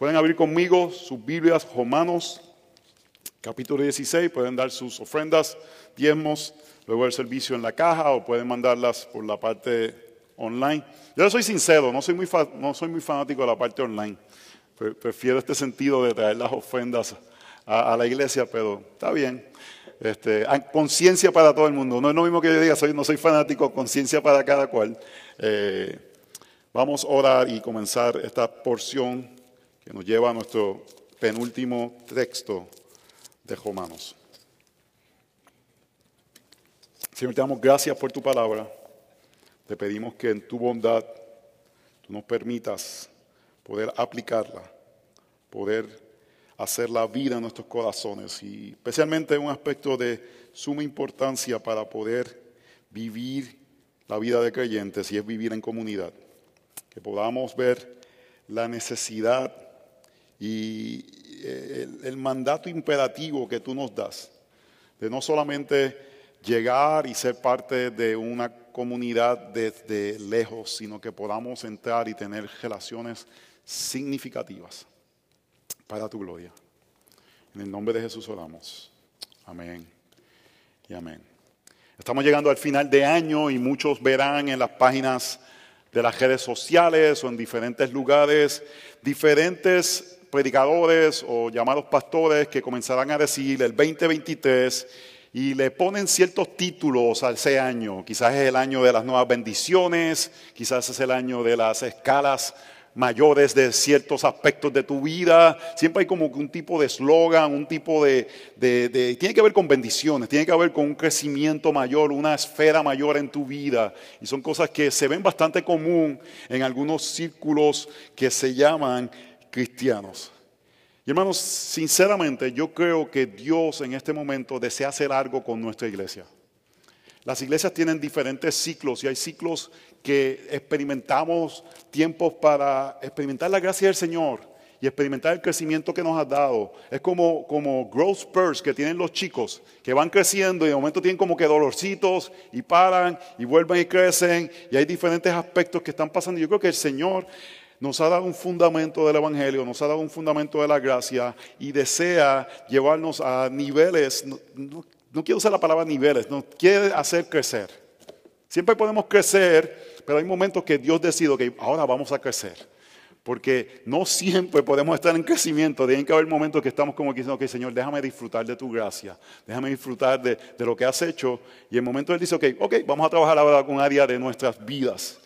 Pueden abrir conmigo sus Biblias, Romanos, capítulo 16, pueden dar sus ofrendas, diezmos, luego el servicio en la caja o pueden mandarlas por la parte online. Yo soy sincero, no soy muy, no soy muy fanático de la parte online. Prefiero este sentido de traer las ofrendas a, la iglesia, pero está bien. Este, conciencia para todo el mundo. No es lo mismo que yo diga, soy, no soy fanático, conciencia para cada cual. Eh, vamos a orar y comenzar esta porción que nos lleva a nuestro penúltimo texto de Romanos. Señor, te damos gracias por tu palabra. Te pedimos que en tu bondad tú nos permitas poder aplicarla, poder hacer la vida en nuestros corazones y especialmente un aspecto de suma importancia para poder vivir la vida de creyentes y es vivir en comunidad. Que podamos ver la necesidad y eh, el, mandato imperativo que tú nos das de no solamente llegar y ser parte de una comunidad desde lejos, sino que podamos entrar y tener relaciones significativas para tu gloria. En el nombre de Jesús oramos. Amén y amén. Estamos llegando al final de año y muchos verán en las páginas de las redes sociales o en diferentes lugares diferentes predicadores o llamados pastores que comenzarán a decir el 2023 y le ponen ciertos títulos a ese año. Quizás es el año de las nuevas bendiciones, quizás es el año de las escalas mayores de ciertos aspectos de tu vida. Siempre hay como un tipo de eslogan, un tipo de, de, Tiene que ver con bendiciones, tiene que ver con un crecimiento mayor, una esfera mayor en tu vida. Y son cosas que se ven bastante común en algunos círculos que se llaman cristianos. Y hermanos, sinceramente yo creo que Dios en este momento desea hacer algo con nuestra iglesia. Las iglesias tienen diferentes ciclos y hay ciclos que experimentamos tiempos para experimentar la gracia del Señor y experimentar el crecimiento que nos ha dado. Es como, como growth spurs que tienen los chicos, que van creciendo y de momento tienen como que dolorcitos y paran y vuelven y crecen y hay diferentes aspectos que están pasando. Yo creo que el Señor nos ha dado un fundamento del Evangelio, nos ha dado un fundamento de la gracia y desea llevarnos a niveles, no, quiero usar la palabra niveles, nos quiere hacer crecer. Siempre podemos crecer, pero hay momentos que Dios decide que ahora vamos a crecer. Porque no siempre podemos estar en crecimiento. Tienen que haber momentos que estamos como diciendo, ok, Señor, déjame disfrutar de tu gracia. Déjame disfrutar de, de lo que has hecho. Y en el momento Él dice, ok, ok, vamos a trabajar ahora con área de nuestras vidas.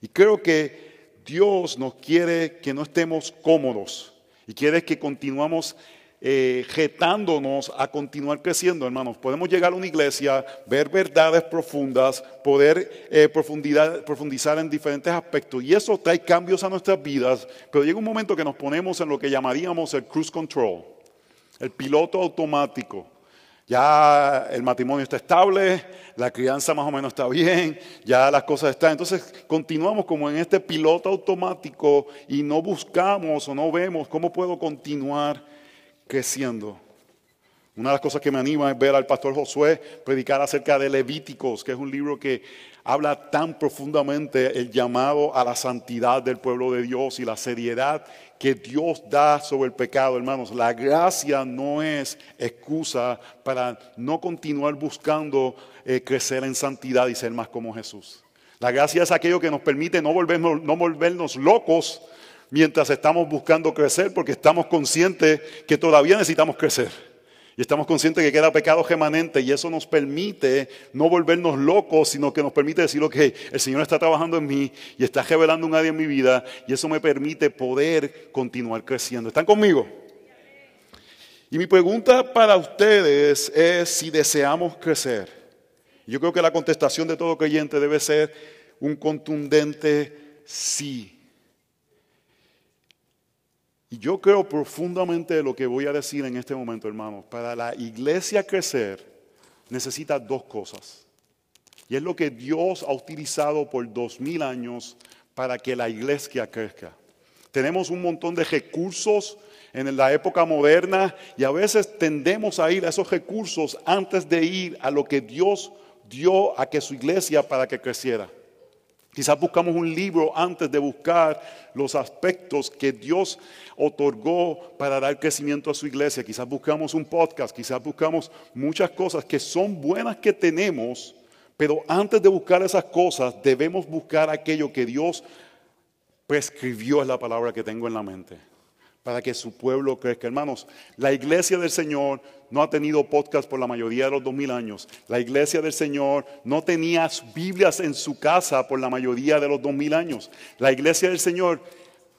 Y creo que Dios nos quiere que no estemos cómodos y quiere que continuamos eh, retándonos a continuar creciendo, hermanos. Podemos llegar a una iglesia, ver verdades profundas, poder eh, profundizar en diferentes aspectos y eso trae cambios a nuestras vidas, pero llega un momento que nos ponemos en lo que llamaríamos el cruise control, el piloto automático. Ya el matrimonio está estable, la crianza más o menos está bien, ya las cosas están. Entonces continuamos como en este piloto automático y no buscamos o no vemos cómo puedo continuar creciendo. Una de las cosas que me anima es ver al pastor Josué predicar acerca de Levíticos, que es un libro que habla tan profundamente el llamado a la santidad del pueblo de Dios y la seriedad que Dios da sobre el pecado, hermanos. La gracia no es excusa para no continuar buscando eh, crecer en santidad y ser más como Jesús. La gracia es aquello que nos permite no no volvernos locos mientras estamos buscando crecer, porque estamos conscientes que todavía necesitamos crecer. Y estamos conscientes que queda pecado remanente y eso nos permite no volvernos locos, sino que nos permite decir, ok, el Señor está trabajando en mí y está revelando un área en mi vida y eso me permite poder continuar creciendo. ¿Están conmigo? Y mi pregunta para ustedes es si deseamos crecer. Yo creo que la contestación de todo creyente debe ser un contundente sí. Y yo creo profundamente lo que voy a decir en este momento, hermanos. Para la iglesia crecer necesita dos cosas. Y es lo que Dios ha utilizado por dos mil años para que la iglesia crezca. Tenemos un montón de recursos en la época moderna y a veces tendemos a ir a esos recursos antes de ir a lo que Dios dio a que su iglesia para que creciera. Quizás buscamos un libro antes de buscar los aspectos que Dios otorgó para dar crecimiento a su iglesia. Quizás buscamos un podcast, quizás buscamos muchas cosas que son buenas que tenemos, pero antes de buscar esas cosas debemos buscar aquello que Dios prescribió, es la palabra que tengo en la mente para que su pueblo crezca. Hermanos, la iglesia del Señor no ha tenido podcast por la mayoría de los dos mil años. La iglesia del Señor no tenía Biblias en su casa por la mayoría de los dos mil años. La iglesia del Señor,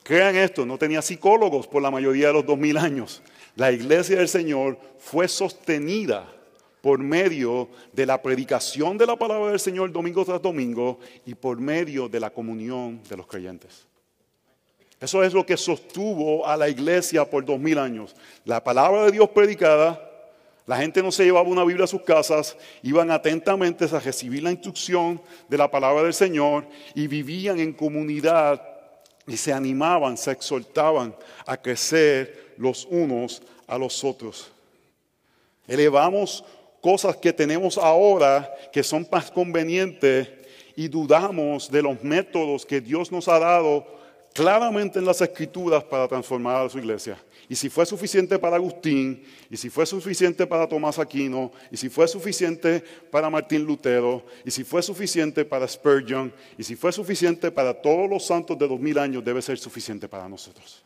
crean esto, no tenía psicólogos por la mayoría de los dos mil años. La iglesia del Señor fue sostenida por medio de la predicación de la palabra del Señor domingo tras domingo y por medio de la comunión de los creyentes. Eso es lo que sostuvo a la iglesia por dos mil años. La palabra de Dios predicada, la gente no se llevaba una Biblia a sus casas, iban atentamente a recibir la instrucción de la palabra del Señor y vivían en comunidad y se animaban, se exhortaban a crecer los unos a los otros. Elevamos cosas que tenemos ahora que son más convenientes y dudamos de los métodos que Dios nos ha dado claramente en las escrituras para transformar a su iglesia. Y si fue suficiente para Agustín, y si fue suficiente para Tomás Aquino, y si fue suficiente para Martín Lutero, y si fue suficiente para Spurgeon, y si fue suficiente para todos los santos de dos mil años, debe ser suficiente para nosotros.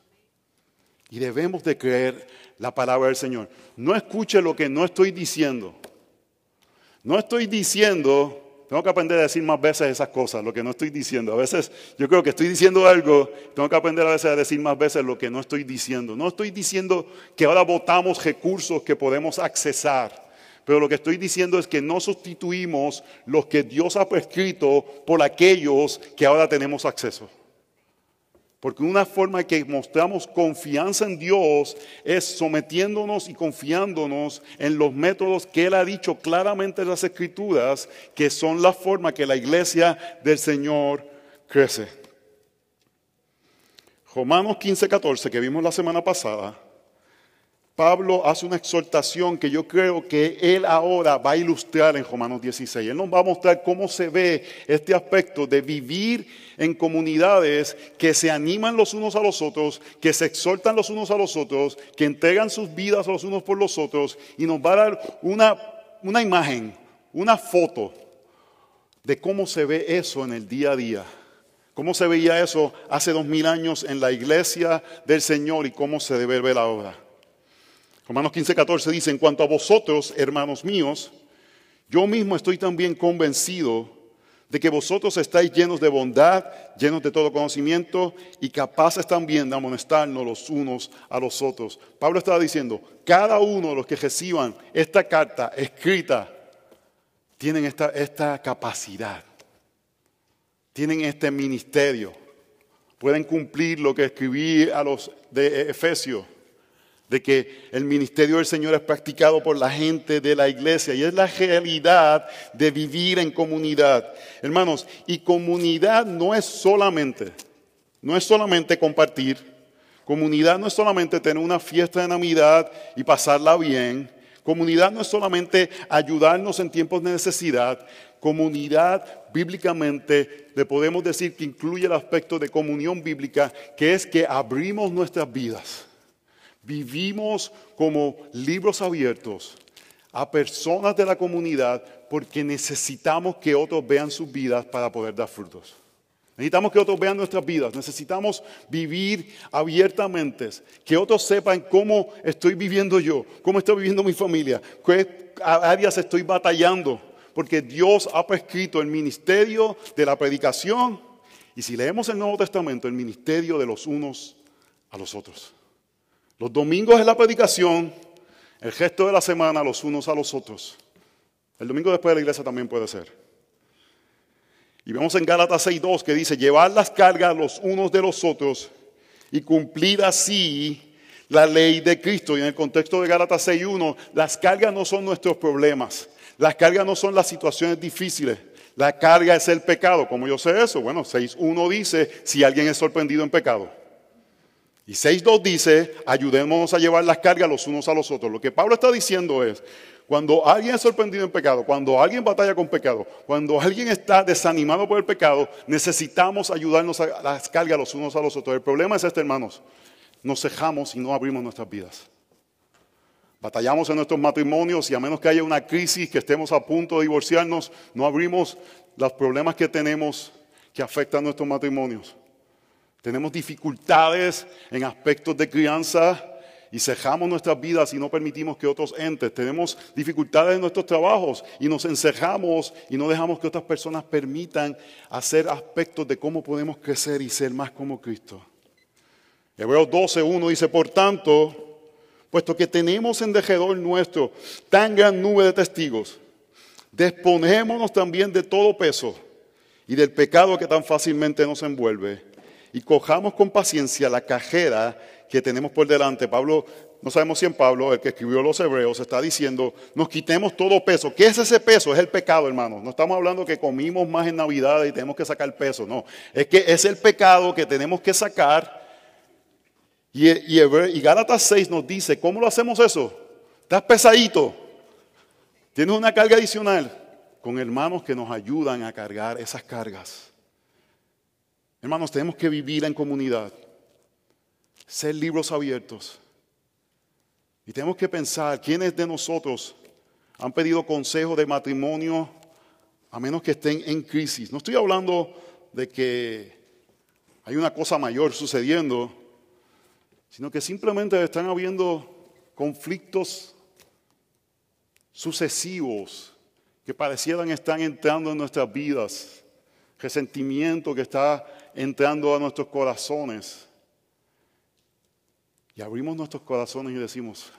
Y debemos de creer la palabra del Señor. No escuche lo que no estoy diciendo. No estoy diciendo tengo que aprender a decir más veces esas cosas, lo que no estoy diciendo. A veces yo creo que estoy diciendo algo, tengo que aprender a veces a decir más veces lo que no estoy diciendo. No estoy diciendo que ahora votamos recursos que podemos accesar. Pero lo que estoy diciendo es que no sustituimos los que Dios ha prescrito por aquellos que ahora tenemos acceso. Porque una forma que mostramos confianza en Dios es sometiéndonos y confiándonos en los métodos que Él ha dicho claramente en las Escrituras, que son la forma que la iglesia del Señor crece. Romanos 15, 14, que vimos la semana pasada, Pablo hace una exhortación que yo creo que él ahora va a ilustrar en Romanos 16. Él nos va a mostrar cómo se ve este aspecto de vivir en comunidades que se animan los unos a los otros, que se exhortan los unos a los otros, que entregan sus vidas los unos por los otros y nos va a dar una, una imagen, una foto de cómo se ve eso en el día a día. Cómo se veía eso hace dos mil años en la iglesia del Señor y cómo se debe ver ahora. Romanos 15, 14 dice, en cuanto a vosotros, hermanos míos, yo mismo estoy también convencido de que vosotros estáis llenos de bondad, llenos de todo conocimiento y capaces también de amonestarnos los unos a los otros. Pablo estaba diciendo, cada uno de los que reciban esta carta escrita tienen esta, esta capacidad, tienen este ministerio, pueden cumplir lo que escribí a los de Efesios de que el ministerio del Señor es practicado por la gente de la iglesia y es la realidad de vivir en comunidad. Hermanos, y comunidad no es solamente, no es solamente compartir, comunidad no es solamente tener una fiesta de Navidad y pasarla bien, comunidad no es solamente ayudarnos en tiempos de necesidad, comunidad bíblicamente le podemos decir que incluye el aspecto de comunión bíblica, que es que abrimos nuestras vidas Vivimos como libros abiertos a personas de la comunidad porque necesitamos que otros vean sus vidas para poder dar frutos. Necesitamos que otros vean nuestras vidas, necesitamos vivir abiertamente, que otros sepan cómo estoy viviendo yo, cómo estoy viviendo mi familia, qué áreas estoy batallando, porque Dios ha prescrito el ministerio de la predicación y si leemos el Nuevo Testamento, el ministerio de los unos a los otros. Los domingos es la predicación, el gesto de la semana los unos a los otros. El domingo después de la iglesia también puede ser. Y vemos en Gálatas 6.2 que dice, llevar las cargas los unos de los otros y cumplir así la ley de Cristo. Y en el contexto de Gálatas 6.1, las cargas no son nuestros problemas, las cargas no son las situaciones difíciles, la carga es el pecado. ¿Cómo yo sé eso? Bueno, 6.1 dice, si alguien es sorprendido en pecado. Y 6.2 dice, ayudémonos a llevar las cargas los unos a los otros. Lo que Pablo está diciendo es, Cuando alguien es sorprendido en pecado, cuando alguien batalla con pecado, cuando alguien está desanimado por el pecado, necesitamos ayudarnos a las cargas los unos a los otros. El problema es este, hermanos. Nos cejamos y no abrimos nuestras vidas. Batallamos en nuestros matrimonios y a menos que haya una crisis, que estemos a punto de divorciarnos, no abrimos los problemas que tenemos que afectan nuestros matrimonios. Tenemos dificultades en aspectos de crianza y cejamos nuestras vidas y no permitimos que otros entes. Tenemos dificultades en nuestros trabajos y nos encejamos y no dejamos que otras personas permitan hacer aspectos de cómo podemos crecer y ser más como Cristo. Hebreos 12.1 dice, por tanto, puesto que tenemos en dejedor nuestro tan gran nube de testigos, disponémonos también de todo peso y del pecado que tan fácilmente nos envuelve y cojamos con paciencia la cajera que tenemos por delante. Pablo, no sabemos si en Pablo, el que escribió los hebreos, está diciendo, nos quitemos todo peso. ¿Qué es ese peso? Es el pecado, hermano. No estamos hablando que comimos más en Navidad y tenemos que sacar peso, no. Es que es el pecado que tenemos que sacar y, y, Gálatas 6 nos dice, ¿cómo lo hacemos eso? Estás pesadito. Tienes una carga adicional con hermanos que nos ayudan a cargar esas cargas. Hermanos, tenemos que vivir en comunidad, ser libros abiertos. Y tenemos que pensar, ¿quiénes de nosotros han pedido consejo de matrimonio a menos que estén en crisis? No estoy hablando de que hay una cosa mayor sucediendo, sino que simplemente están habiendo conflictos sucesivos que parecieran estar entrando en nuestras vidas, resentimiento que está entrando a nuestros corazones. Y abrimos nuestros corazones y decimos,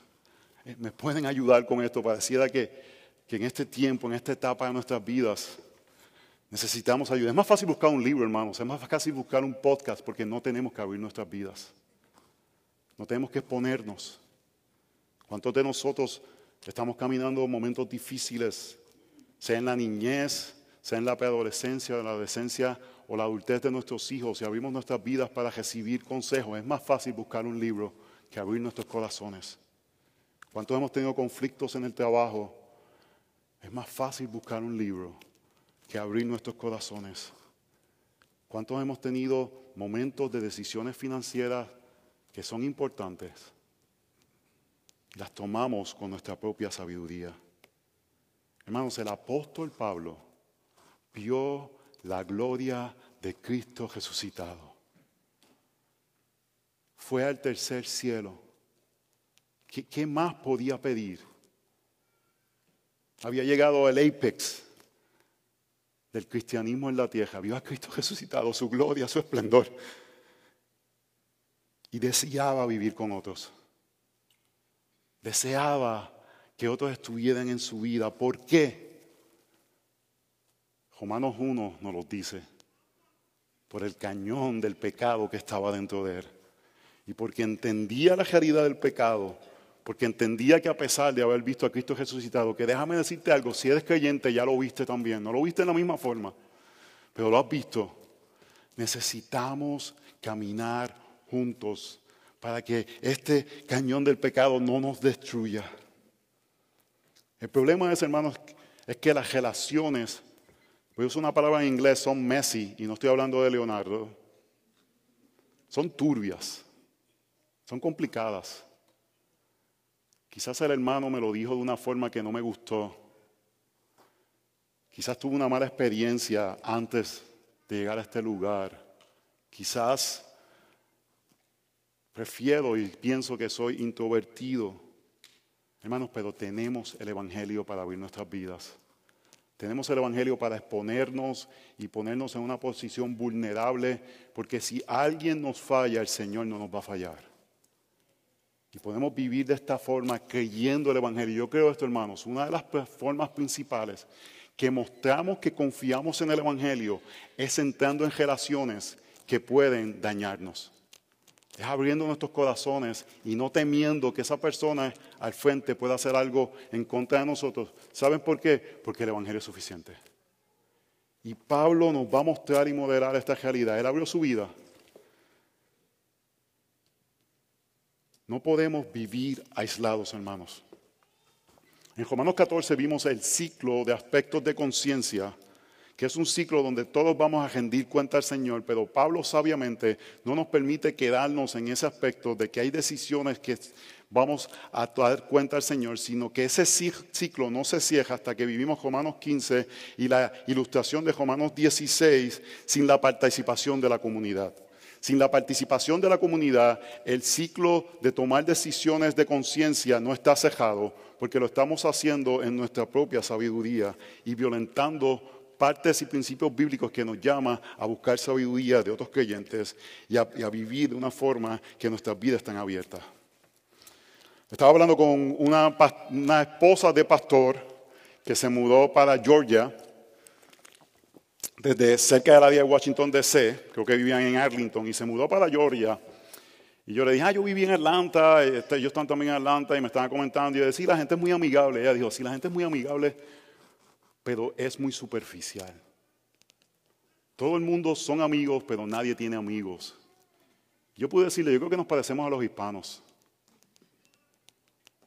eh, me pueden ayudar con esto. Pareciera que, que en este tiempo, en esta etapa de nuestras vidas, necesitamos ayuda. Es más fácil buscar un libro, hermanos. Es más fácil buscar un podcast porque no tenemos que abrir nuestras vidas. No tenemos que exponernos. ¿Cuántos de nosotros estamos caminando momentos difíciles, sea en la niñez, sea en la preadolescencia, la adolescencia o la adultez de nuestros hijos y abrimos nuestras vidas para recibir consejos? Es más fácil buscar un libro que abrir nuestros corazones. ¿Cuántos hemos tenido conflictos en el trabajo? Es más fácil buscar un libro que abrir nuestros corazones. ¿Cuántos hemos tenido momentos de decisiones financieras que son importantes, las tomamos con nuestra propia sabiduría. Hermanos, el apóstol Pablo vio la gloria de Cristo resucitado. Fue al tercer cielo. ¿Qué, más podía pedir? Había llegado al apex del cristianismo en la tierra. Vio a Cristo resucitado, su gloria, su esplendor y deseaba vivir con otros. Deseaba que otros estuvieran en su vida. ¿Por qué? Romanos 1 nos lo dice. Por el cañón del pecado que estaba dentro de él. Y porque entendía la realidad del pecado. Porque entendía que a pesar de haber visto a Cristo resucitado, que déjame decirte algo, si eres creyente ya lo viste también. No lo viste en la misma forma, pero lo has visto. Necesitamos caminar juntos para que este cañón del pecado no nos destruya. El problema es, hermanos, es que las relaciones, voy a usar una palabra en inglés, son messy, y no estoy hablando de Leonardo, son turbias, son complicadas. Quizás el hermano me lo dijo de una forma que no me gustó. Quizás tuvo una mala experiencia antes de llegar a este lugar. Quizás Prefiero y pienso que soy introvertido. Hermanos, pero tenemos el Evangelio para abrir nuestras vidas. Tenemos el Evangelio para exponernos y ponernos en una posición vulnerable, porque si alguien nos falla, el Señor no nos va a fallar. Y podemos vivir de esta forma creyendo el Evangelio. Yo creo esto, hermanos, una de las formas principales que mostramos que confiamos en el Evangelio es entrando en relaciones que pueden dañarnos. Es abriendo nuestros corazones y no temiendo que esa persona al frente pueda hacer algo en contra de nosotros. ¿Saben por qué? Porque el Evangelio es suficiente. Y Pablo nos va a mostrar y moderar esta realidad. Él abrió su vida. No podemos vivir aislados, hermanos. En Romanos 14 vimos el ciclo de aspectos de conciencia, que es un ciclo donde todos vamos a rendir cuenta al Señor, pero Pablo sabiamente no nos permite quedarnos en ese aspecto de que hay decisiones que vamos a dar cuenta al Señor, sino que ese ciclo no se cierra hasta que vivimos Romanos 15 y la ilustración de Romanos 16 sin la participación de la comunidad. Sin la participación de la comunidad, el ciclo de tomar decisiones de conciencia no está cejado, porque lo estamos haciendo en nuestra propia sabiduría y violentando partes y principios bíblicos que nos llama a buscar sabiduría de otros creyentes y a, vivir de una forma que nuestras vidas están abiertas. Estaba hablando con una, esposa de pastor que se mudó para Georgia desde cerca de la de Washington DC, creo que vivían en Arlington, y se mudó para Georgia y yo le dije, ah, yo viví en Atlanta, este, ellos están también en Atlanta y me estaban comentando. Y yo decía, la gente es muy amigable. Ella dijo, sí, la gente es muy amigable, pero es muy superficial. Todo el mundo son amigos, pero nadie tiene amigos. Yo pude decirle, yo creo que nos parecemos a los hispanos.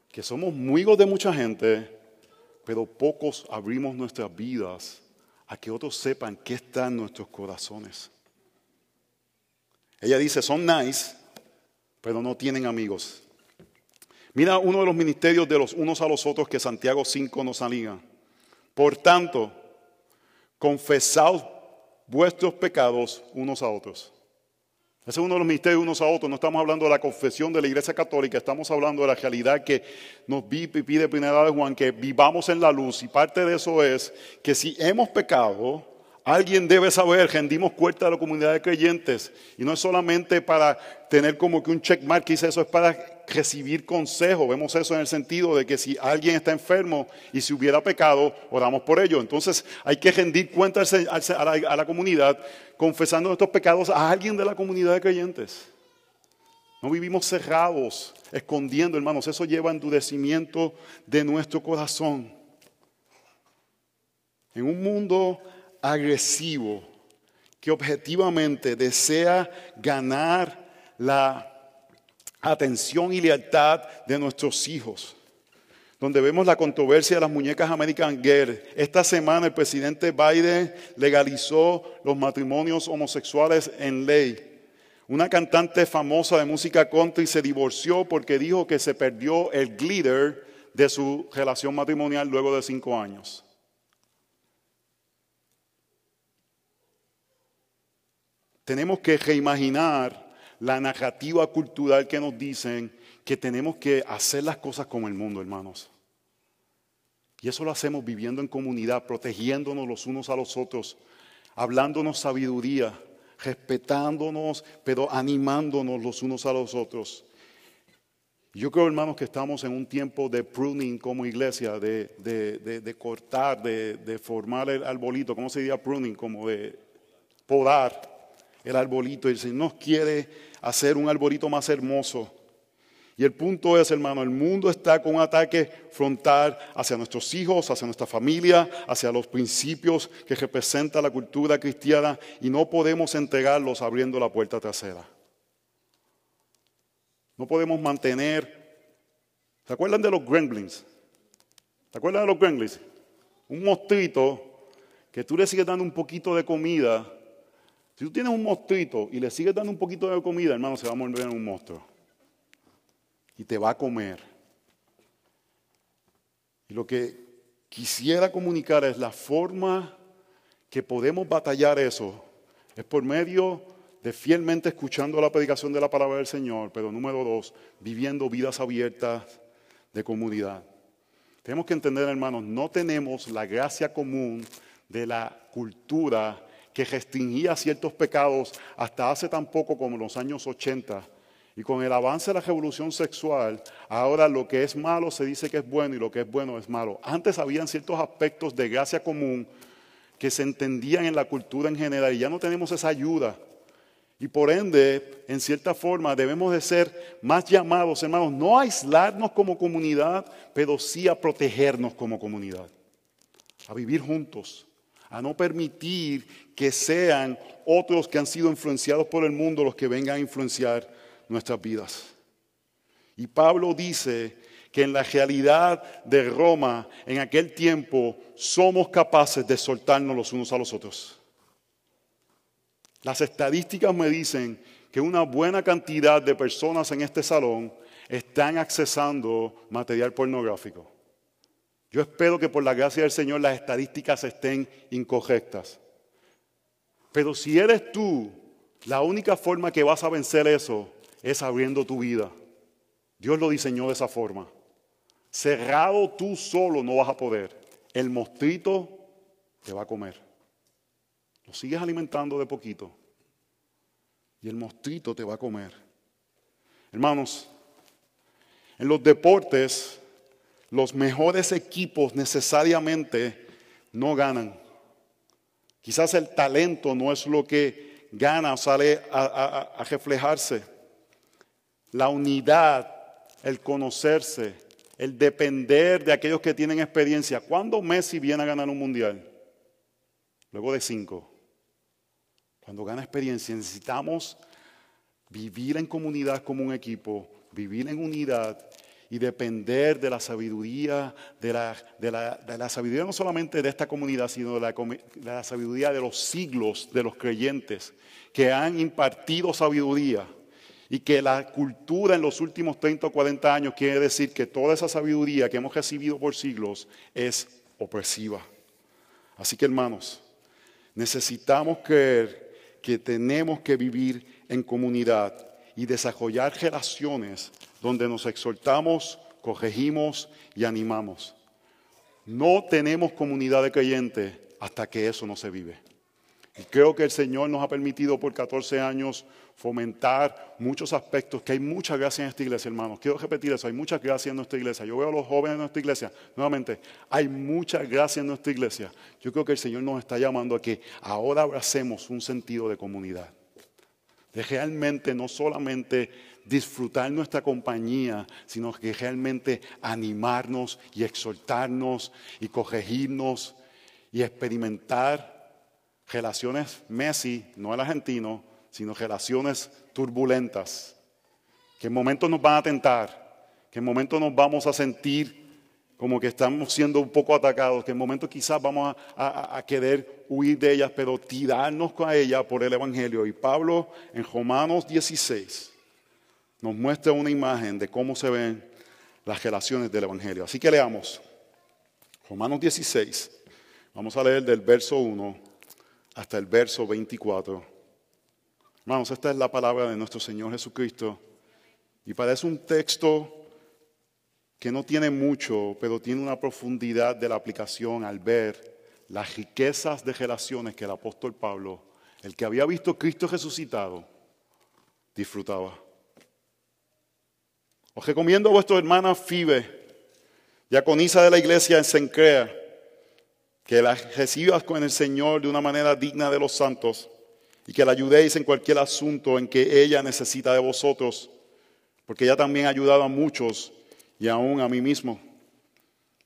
Que somos amigos de mucha gente, pero pocos abrimos nuestras vidas a que otros sepan qué está en nuestros corazones. Ella dice, son nice, pero no tienen amigos. Mira uno de los ministerios de los unos a los otros que Santiago 5 nos anima. Por tanto, confesaos vuestros pecados unos a otros. Ese es uno de los ministerios unos a otros. No estamos hablando de la confesión de la Iglesia Católica, estamos hablando de la realidad que nos pide primera de Juan, que vivamos en la luz. Y parte de eso es que si hemos pecado, Alguien debe saber, rendimos cuenta de la comunidad de creyentes. Y no es solamente para tener como que un checkmark, que eso es para recibir consejo. Vemos eso en el sentido de que si alguien está enfermo y si hubiera pecado, oramos por ello. Entonces hay que rendir cuenta a la, comunidad confesando estos pecados a alguien de la comunidad de creyentes. No vivimos cerrados, escondiendo, hermanos. Eso lleva endurecimiento de nuestro corazón. En un mundo agresivo que objetivamente desea ganar la atención y lealtad de nuestros hijos. Donde vemos la controversia de las muñecas American Girl. Esta semana el presidente Biden legalizó los matrimonios homosexuales en ley. Una cantante famosa de música country se divorció porque dijo que se perdió el glitter de su relación matrimonial luego de cinco años. Tenemos que reimaginar la narrativa cultural que nos dicen que tenemos que hacer las cosas como el mundo, hermanos. Y eso lo hacemos viviendo en comunidad, protegiéndonos los unos a los otros, hablándonos sabiduría, respetándonos, pero animándonos los unos a los otros. Yo creo, hermanos, que estamos en un tiempo de pruning como iglesia, de, cortar, de, formar el arbolito, ¿cómo se diría pruning? Como de podar el arbolito. Y el Señor nos quiere hacer un arbolito más hermoso. Y el punto es, hermano, el mundo está con un ataque frontal hacia nuestros hijos, hacia nuestra familia, hacia los principios que representa la cultura cristiana y no podemos entregarlos abriendo la puerta trasera. No podemos mantener... ¿Se acuerdan de los gremlins? ¿Se acuerdan de los gremlins? Un mostrito que tú le sigues dando un poquito de comida si tú tienes un monstruito y le sigues dando un poquito de comida, hermano, se va a volver un monstruo. Y te va a comer. Y lo que quisiera comunicar es la forma que podemos batallar eso. Es por medio de fielmente escuchando la predicación de la palabra del Señor, pero número dos, viviendo vidas abiertas de comunidad. Tenemos que entender, hermanos, no tenemos la gracia común de la cultura que restringía ciertos pecados hasta hace tan poco como los años 80. Y con el avance de la revolución sexual, ahora lo que es malo se dice que es bueno y lo que es bueno es malo. Antes habían ciertos aspectos de gracia común que se entendían en la cultura en general y ya no tenemos esa ayuda. Y por ende, en cierta forma, debemos de ser más llamados, hermanos, no a aislarnos como comunidad, pero sí a protegernos como comunidad, a vivir juntos, a no permitir que sean otros que han sido influenciados por el mundo los que vengan a influenciar nuestras vidas. Y Pablo dice que en la realidad de Roma, en aquel tiempo, somos capaces de soltarnos los unos a los otros. Las estadísticas me dicen que una buena cantidad de personas en este salón están accesando material pornográfico. Yo espero que por la gracia del Señor las estadísticas estén incorrectas. Pero si eres tú, la única forma que vas a vencer eso es abriendo tu vida. Dios lo diseñó de esa forma. Cerrado tú solo no vas a poder. El mostrito te va a comer. Lo sigues alimentando de poquito. Y el mostrito te va a comer. Hermanos, en los deportes, los mejores equipos necesariamente no ganan. Quizás el talento no es lo que gana o sale a, a reflejarse. La unidad, el conocerse, el depender de aquellos que tienen experiencia. ¿Cuándo Messi viene a ganar un mundial? Luego de cinco. Cuando gana experiencia necesitamos vivir en comunidad como un equipo, vivir en unidad y depender de la sabiduría, de la, de la, sabiduría no solamente de esta comunidad, sino de la, de la sabiduría de los siglos de los creyentes que han impartido sabiduría y que la cultura en los últimos 30 o 40 años quiere decir que toda esa sabiduría que hemos recibido por siglos es opresiva. Así que hermanos, necesitamos creer que tenemos que vivir en comunidad y desarrollar relaciones donde nos exhortamos, corregimos y animamos. No tenemos comunidad de creyentes hasta que eso no se vive. Y creo que el Señor nos ha permitido por 14 años fomentar muchos aspectos, que hay mucha gracia en esta iglesia, hermanos. Quiero repetir eso, hay mucha gracia en nuestra iglesia. Yo veo a los jóvenes en nuestra iglesia, nuevamente, hay mucha gracia en nuestra iglesia. Yo creo que el Señor nos está llamando a que ahora abracemos un sentido de comunidad. De realmente no solamente disfrutar nuestra compañía, sino que realmente animarnos y exhortarnos y corregirnos y experimentar relaciones Messi, no el argentino, sino relaciones turbulentas, que en momentos nos van a tentar, que en momentos nos vamos a sentir como que estamos siendo un poco atacados, que en momentos quizás vamos a, querer huir de ellas, pero tirarnos con ella por el Evangelio. Y Pablo en Romanos 16 nos muestra una imagen de cómo se ven las relaciones del Evangelio. Así que leamos Romanos 16, vamos a leer del verso 1 hasta el verso 24. Hermanos, esta es la palabra de nuestro Señor Jesucristo. Y parece un texto que no tiene mucho, pero tiene una profundidad de la aplicación al ver las riquezas de relaciones que el apóstol Pablo, el que había visto Cristo resucitado, disfrutaba. Os recomiendo a vuestra hermana Fibe, diaconisa de la iglesia en Sencrea, que la recibas con el Señor de una manera digna de los santos y que la ayudéis en cualquier asunto en que ella necesita de vosotros, porque ella también ha ayudado a muchos y aún a mí mismo.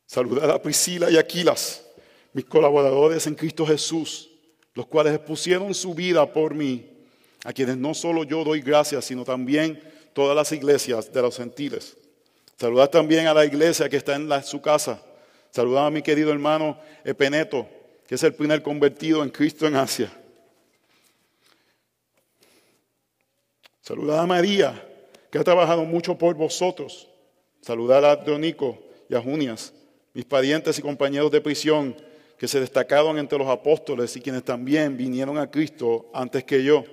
Saludad a Priscila y Aquilas, mis colaboradores en Cristo Jesús, los cuales expusieron su vida por mí, a quienes no solo yo doy gracias, sino también todas las iglesias de los gentiles. Saludad también a la iglesia que está en su casa. Saludamos a mi querido hermano Epeneto, que es el primer convertido en Cristo en Asia. Saludad a María, que ha trabajado mucho por vosotros. Saludad a Adonico y a Junias, mis parientes y compañeros de prisión, que se destacaron entre los apóstoles y quienes también vinieron a Cristo antes que yo.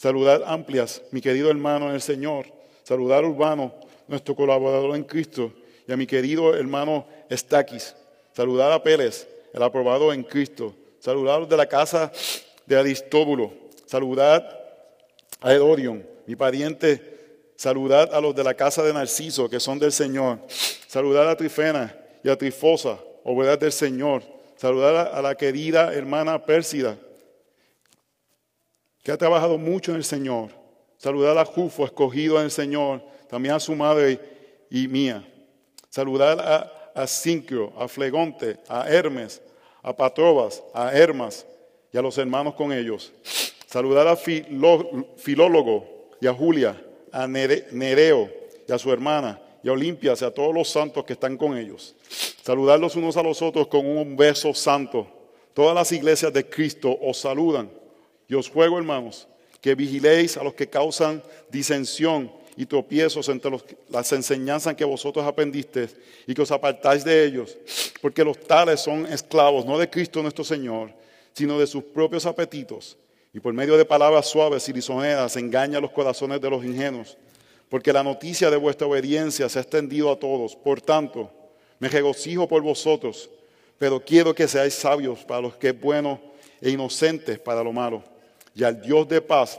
Saludad amplias, mi querido hermano en el Señor. Saludad Urbano, nuestro colaborador en Cristo, y a mi querido hermano Estaquis. Saludar a Pérez, el aprobado en Cristo. Saludar a los de la casa de Aristóbulo. Saludar a Edorion, mi pariente. Saludar a los de la casa de Narciso, que son del Señor. Saludar a Trifena y a Trifosa, obreras del Señor. Saludar a la querida hermana Pérsida, que ha trabajado mucho en el Señor. Saludar a Jufo, escogido en el Señor. También a su madre y mía. Saludar a a a Flegonte, a Hermes, a Patrobas, a Hermas y a los hermanos con ellos. Saludar a Filólogo y a Julia, a Nereo y a su hermana y a Olimpias y a todos los santos que están con ellos. Saludarlos unos a los otros con un beso santo. Todas las iglesias de Cristo os saludan. Y os juego, hermanos, que vigiléis a los que causan disensión y tropiezos entre las enseñanzas que vosotros aprendisteis y que os apartáis de ellos, porque los tales son esclavos, no de Cristo nuestro Señor, sino de sus propios apetitos, y por medio de palabras suaves y lisoneras engaña los corazones de los ingenuos, porque la noticia de vuestra obediencia se ha extendido a todos. Por tanto, me regocijo por vosotros, pero quiero que seáis sabios para los que es bueno e inocentes para lo malo. Y al Dios de paz,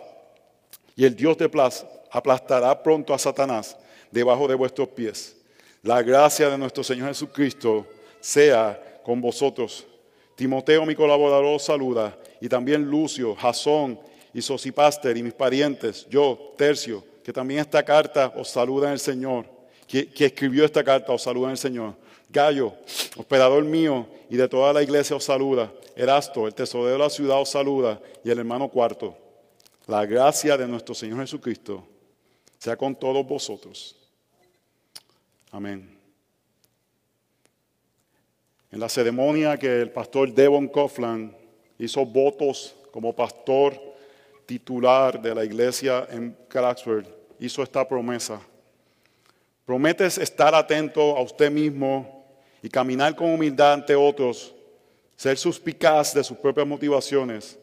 y el Dios de paz aplastará pronto a Satanás debajo de vuestros pies. La gracia de nuestro Señor Jesucristo sea con vosotros. Timoteo, mi colaborador, saluda, y también Lucio, Jasón y Sosipaster y mis parientes, yo, Tercio, que también esta carta os saluda en el Señor, que, que escribió esta carta os saluda en el Señor. Gallo, hospedador mío y de toda la iglesia os saluda. Erasto, el tesorero de la ciudad os saluda y el hermano cuarto. La gracia de nuestro Señor Jesucristo sea con todos vosotros. Amén. En la ceremonia que el pastor Devon Coughlin hizo votos como pastor titular de la iglesia en Clarksburg, hizo esta promesa. Prometes estar atento a usted mismo y caminar con humildad ante otros, ser suspicaz de sus propias motivaciones,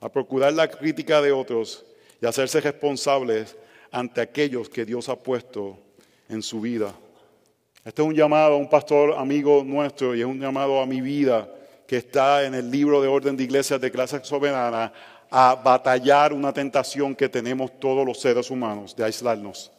a procurar la crítica de otros y hacerse responsables ante aquellos que Dios ha puesto en su vida. Este es un llamado a un pastor amigo nuestro y es un llamado a mi vida que está en el libro de orden de iglesias de clase soberana a batallar una tentación que tenemos todos los seres humanos, de aislarnos.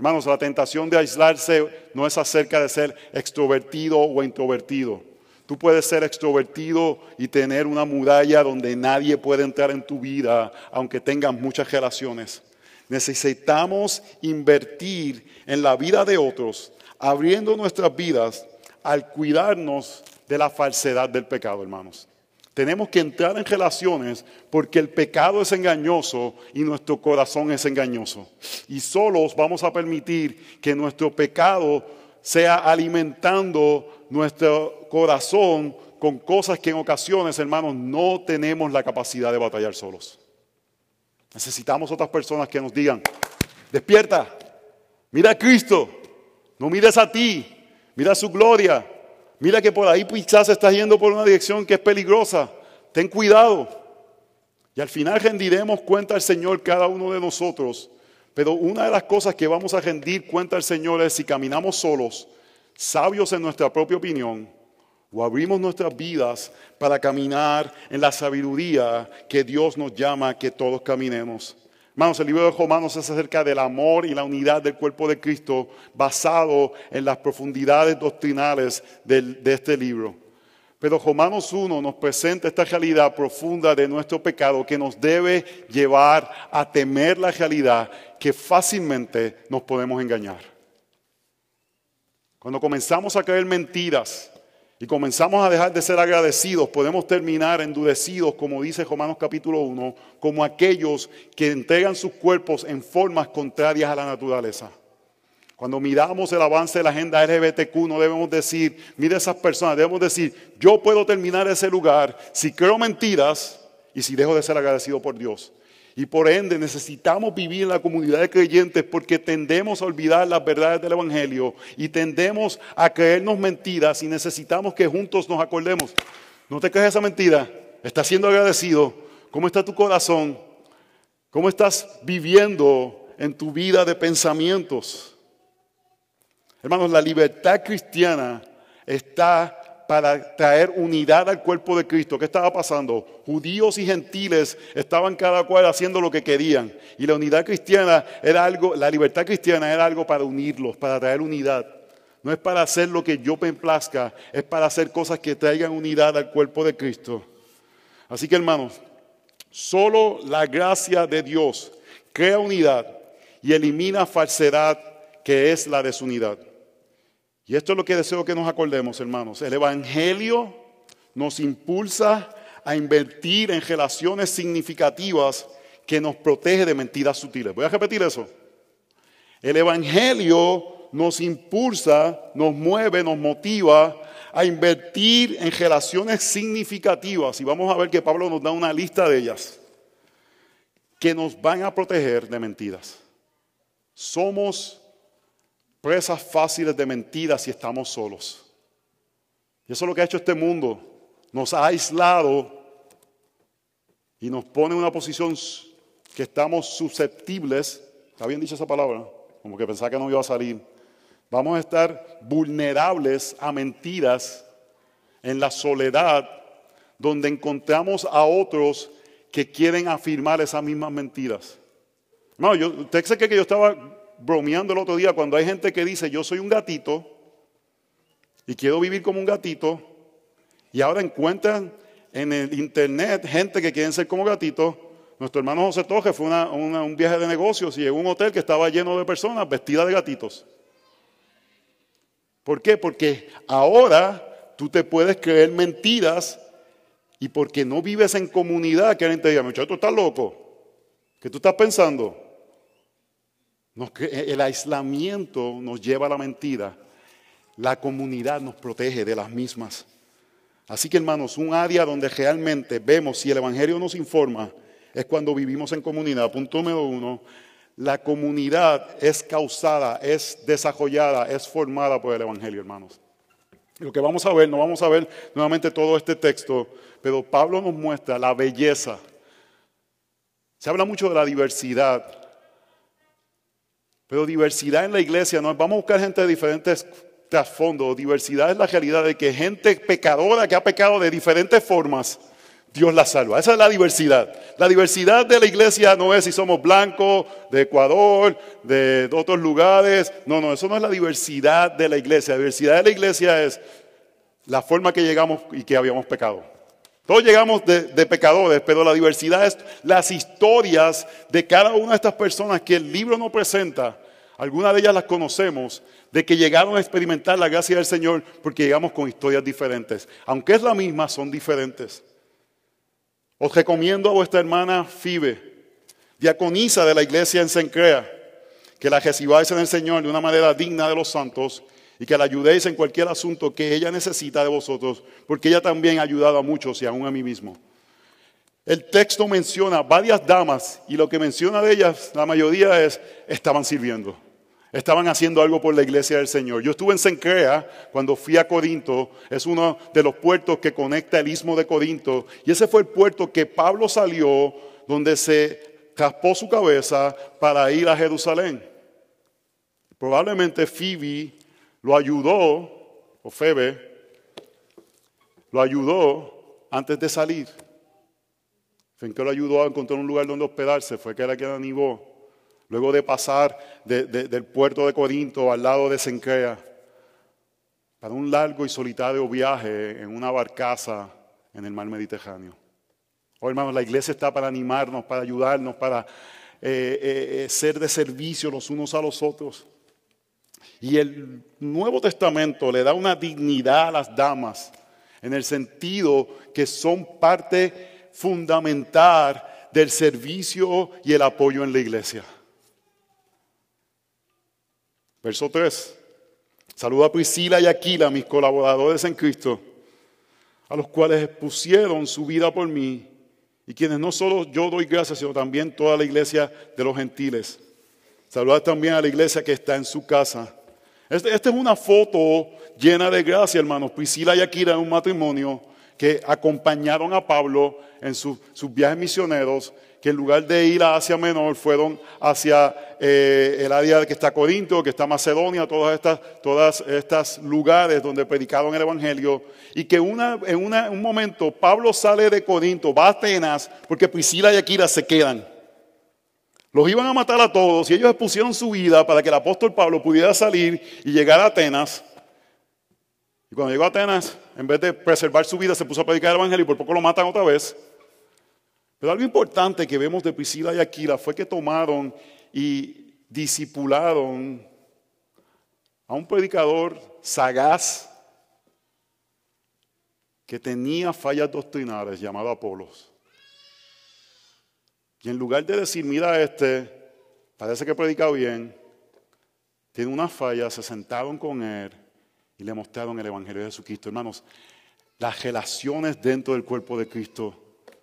Hermanos, la tentación de aislarse no es acerca de ser extrovertido o introvertido. Tú puedes ser extrovertido y tener una muralla donde nadie puede entrar en tu vida, aunque tengas muchas relaciones. Necesitamos invertir en la vida de otros abriendo nuestras vidas al cuidarnos de la falsedad del pecado, hermanos. Tenemos que entrar en relaciones porque el pecado es engañoso y nuestro corazón es engañoso. Y solos vamos a permitir que nuestro pecado sea alimentando nuestro corazón con cosas que en ocasiones, hermanos, no tenemos la capacidad de batallar solos. Necesitamos otras personas que nos digan, despierta, mira a Cristo, no mires a ti, mira su gloria. Mira que por ahí quizás estás yendo por una dirección que es peligrosa. Ten cuidado. Y al final rendiremos cuenta al Señor cada uno de nosotros. Pero una de las cosas que vamos a rendir cuenta al Señor es si caminamos solos, sabios en nuestra propia opinión, o abrimos nuestras vidas para caminar en la sabiduría que Dios nos llama que todos caminemos. Hermanos, el libro de Romanos es acerca del amor y la unidad del cuerpo de Cristo basado en las profundidades doctrinales de este libro. Pero Romanos 1 nos presenta esta realidad profunda de nuestro pecado que nos debe llevar a temer la realidad que fácilmente nos podemos engañar. Cuando comenzamos a creer mentiras, y comenzamos a dejar de ser agradecidos, podemos terminar endurecidos, como dice Romanos capítulo 1, como aquellos que entregan sus cuerpos en formas contrarias a la naturaleza. Cuando miramos el avance de la agenda LGBTQ, no debemos decir, mire esas personas, debemos decir, yo puedo terminar ese lugar si creo mentiras y si dejo de ser agradecido por Dios. Y por ende necesitamos vivir en la comunidad de creyentes porque tendemos a olvidar las verdades del Evangelio y tendemos a creernos mentiras y necesitamos que juntos nos acordemos. No te creas esa mentira, estás siendo agradecido. ¿Cómo está tu corazón? ¿Cómo estás viviendo en tu vida de pensamientos? Hermanos, la libertad cristiana está para traer unidad al cuerpo de Cristo. ¿Qué estaba pasando? Judíos y gentiles estaban cada cual haciendo lo que querían. Y la unidad cristiana era algo, la libertad cristiana era algo para unirlos, para traer unidad. No es para hacer lo que yo me plazca, es para hacer cosas que traigan unidad al cuerpo de Cristo. Así que hermanos, solo la gracia de Dios crea unidad y elimina falsedad que es la desunidad. Y esto es lo que deseo que nos acordemos, hermanos. El Evangelio nos impulsa a invertir en relaciones significativas que nos protege de mentiras sutiles. Voy a repetir eso. El Evangelio nos impulsa, nos mueve, nos motiva a invertir en relaciones significativas. Y vamos a ver que Pablo nos da una lista de ellas que nos van a proteger de mentiras. Somos presas fáciles de mentiras si estamos solos. Y eso es lo que ha hecho este mundo. Nos ha aislado y nos pone en una posición que estamos susceptibles. ¿Está bien dicha esa palabra? Como que pensaba que no iba a salir. Vamos a estar vulnerables a mentiras en la soledad, donde encontramos a otros que quieren afirmar esas mismas mentiras. No, yo, usted sé que yo estaba bromeando el otro día cuando hay gente que dice, yo soy un gatito y quiero vivir como un gatito, y ahora encuentran en el internet gente que quieren ser como gatitos. Nuestro hermano José Toje fue un viaje de negocios y llegó a un hotel que estaba lleno de personas vestidas de gatitos. ¿Por qué? Porque ahora tú te puedes creer mentiras y porque no vives en comunidad, que alguien te diga, muchacho, tú estás loco. ¿Qué tú estás pensando? El aislamiento nos lleva a la mentira. La comunidad nos protege de las mismas. Así que hermanos, un área donde realmente vemos si el Evangelio nos informa es cuando vivimos en comunidad. Punto número uno, la comunidad es causada, es desarrollada, es formada por el Evangelio, hermanos. Lo que vamos a ver, no vamos a ver nuevamente todo este texto, pero Pablo nos muestra la belleza. Se habla mucho de la diversidad, pero diversidad en la iglesia no vamos a buscar gente de diferentes trasfondos. Diversidad es la realidad de que gente pecadora que ha pecado de diferentes formas Dios la salva. Esa es la diversidad. La diversidad de la iglesia no es si somos blancos, de Ecuador, de otros lugares. No, no, eso no es la diversidad de la iglesia. La diversidad de la iglesia es la forma que llegamos y que habíamos pecado. Todos llegamos de, pecadores, pero la diversidad es las historias de cada una de estas personas que el libro no presenta. Algunas de ellas las conocemos, de que llegaron a experimentar la gracia del Señor porque llegamos con historias diferentes. Aunque es la misma, son diferentes. Os recomiendo a vuestra hermana Fibe, diaconisa de la iglesia en Sencrea, que la recibáis en el Señor de una manera digna de los santos y que la ayudéis en cualquier asunto que ella necesita de vosotros, porque ella también ha ayudado a muchos y aún a mí mismo. El texto menciona varias damas y lo que menciona de ellas, la mayoría es, estaban sirviendo. Estaban haciendo algo por la iglesia del Señor. Yo estuve en Sencrea cuando fui a Corinto. Es uno de los puertos que conecta el istmo de Corinto. Y ese fue el puerto que Pablo salió donde se raspó su cabeza para ir a Jerusalén. Probablemente Phoebe lo ayudó, o Febe, lo ayudó antes de salir. Fue que lo ayudó a encontrar un lugar donde hospedarse. Fue que era quien animó luego de pasar del puerto de Corinto al lado de Sencrea, para un largo y solitario viaje en una barcaza en el mar Mediterráneo. Oh, hermanos, la iglesia está para animarnos, para ayudarnos, para eh, eh, eh, ser de servicio los unos a los otros. Y el Nuevo Testamento le da una dignidad a las damas en el sentido que son parte fundamental del servicio y el apoyo en la iglesia. Verso 3. Saluda a Priscila y Aquila, mis colaboradores en Cristo, a los cuales pusieron su vida por mí y quienes no solo yo doy gracias, sino también toda la iglesia de los gentiles. Saluda también a la iglesia que está en su casa. Esta este es una foto llena de gracia, hermanos. Priscila y en un matrimonio que acompañaron a Pablo en sus viajes misioneros que en lugar de ir a Asia Menor fueron hacia eh, el área que está Corinto, que está Macedonia, todas estas, todas estas lugares donde predicaron el Evangelio, y que una, en un momento Pablo sale de Corinto, va a Atenas, porque Priscila y Aquila se quedan. Los iban a matar a todos y ellos pusieron su vida para que el apóstol Pablo pudiera salir y llegar a Atenas. Y cuando llegó a Atenas, en vez de preservar su vida, se puso a predicar el Evangelio y por poco lo matan otra vez. Pero algo importante que vemos de Priscila y Aquila fue que tomaron y disipularon a un predicador sagaz que tenía fallas doctrinales llamado Apolos. Y en lugar de decir, mira este, parece que predica bien, tiene una falla, se sentaron con él y le mostraron el Evangelio de Jesucristo. Hermanos, las relaciones dentro del cuerpo de Cristo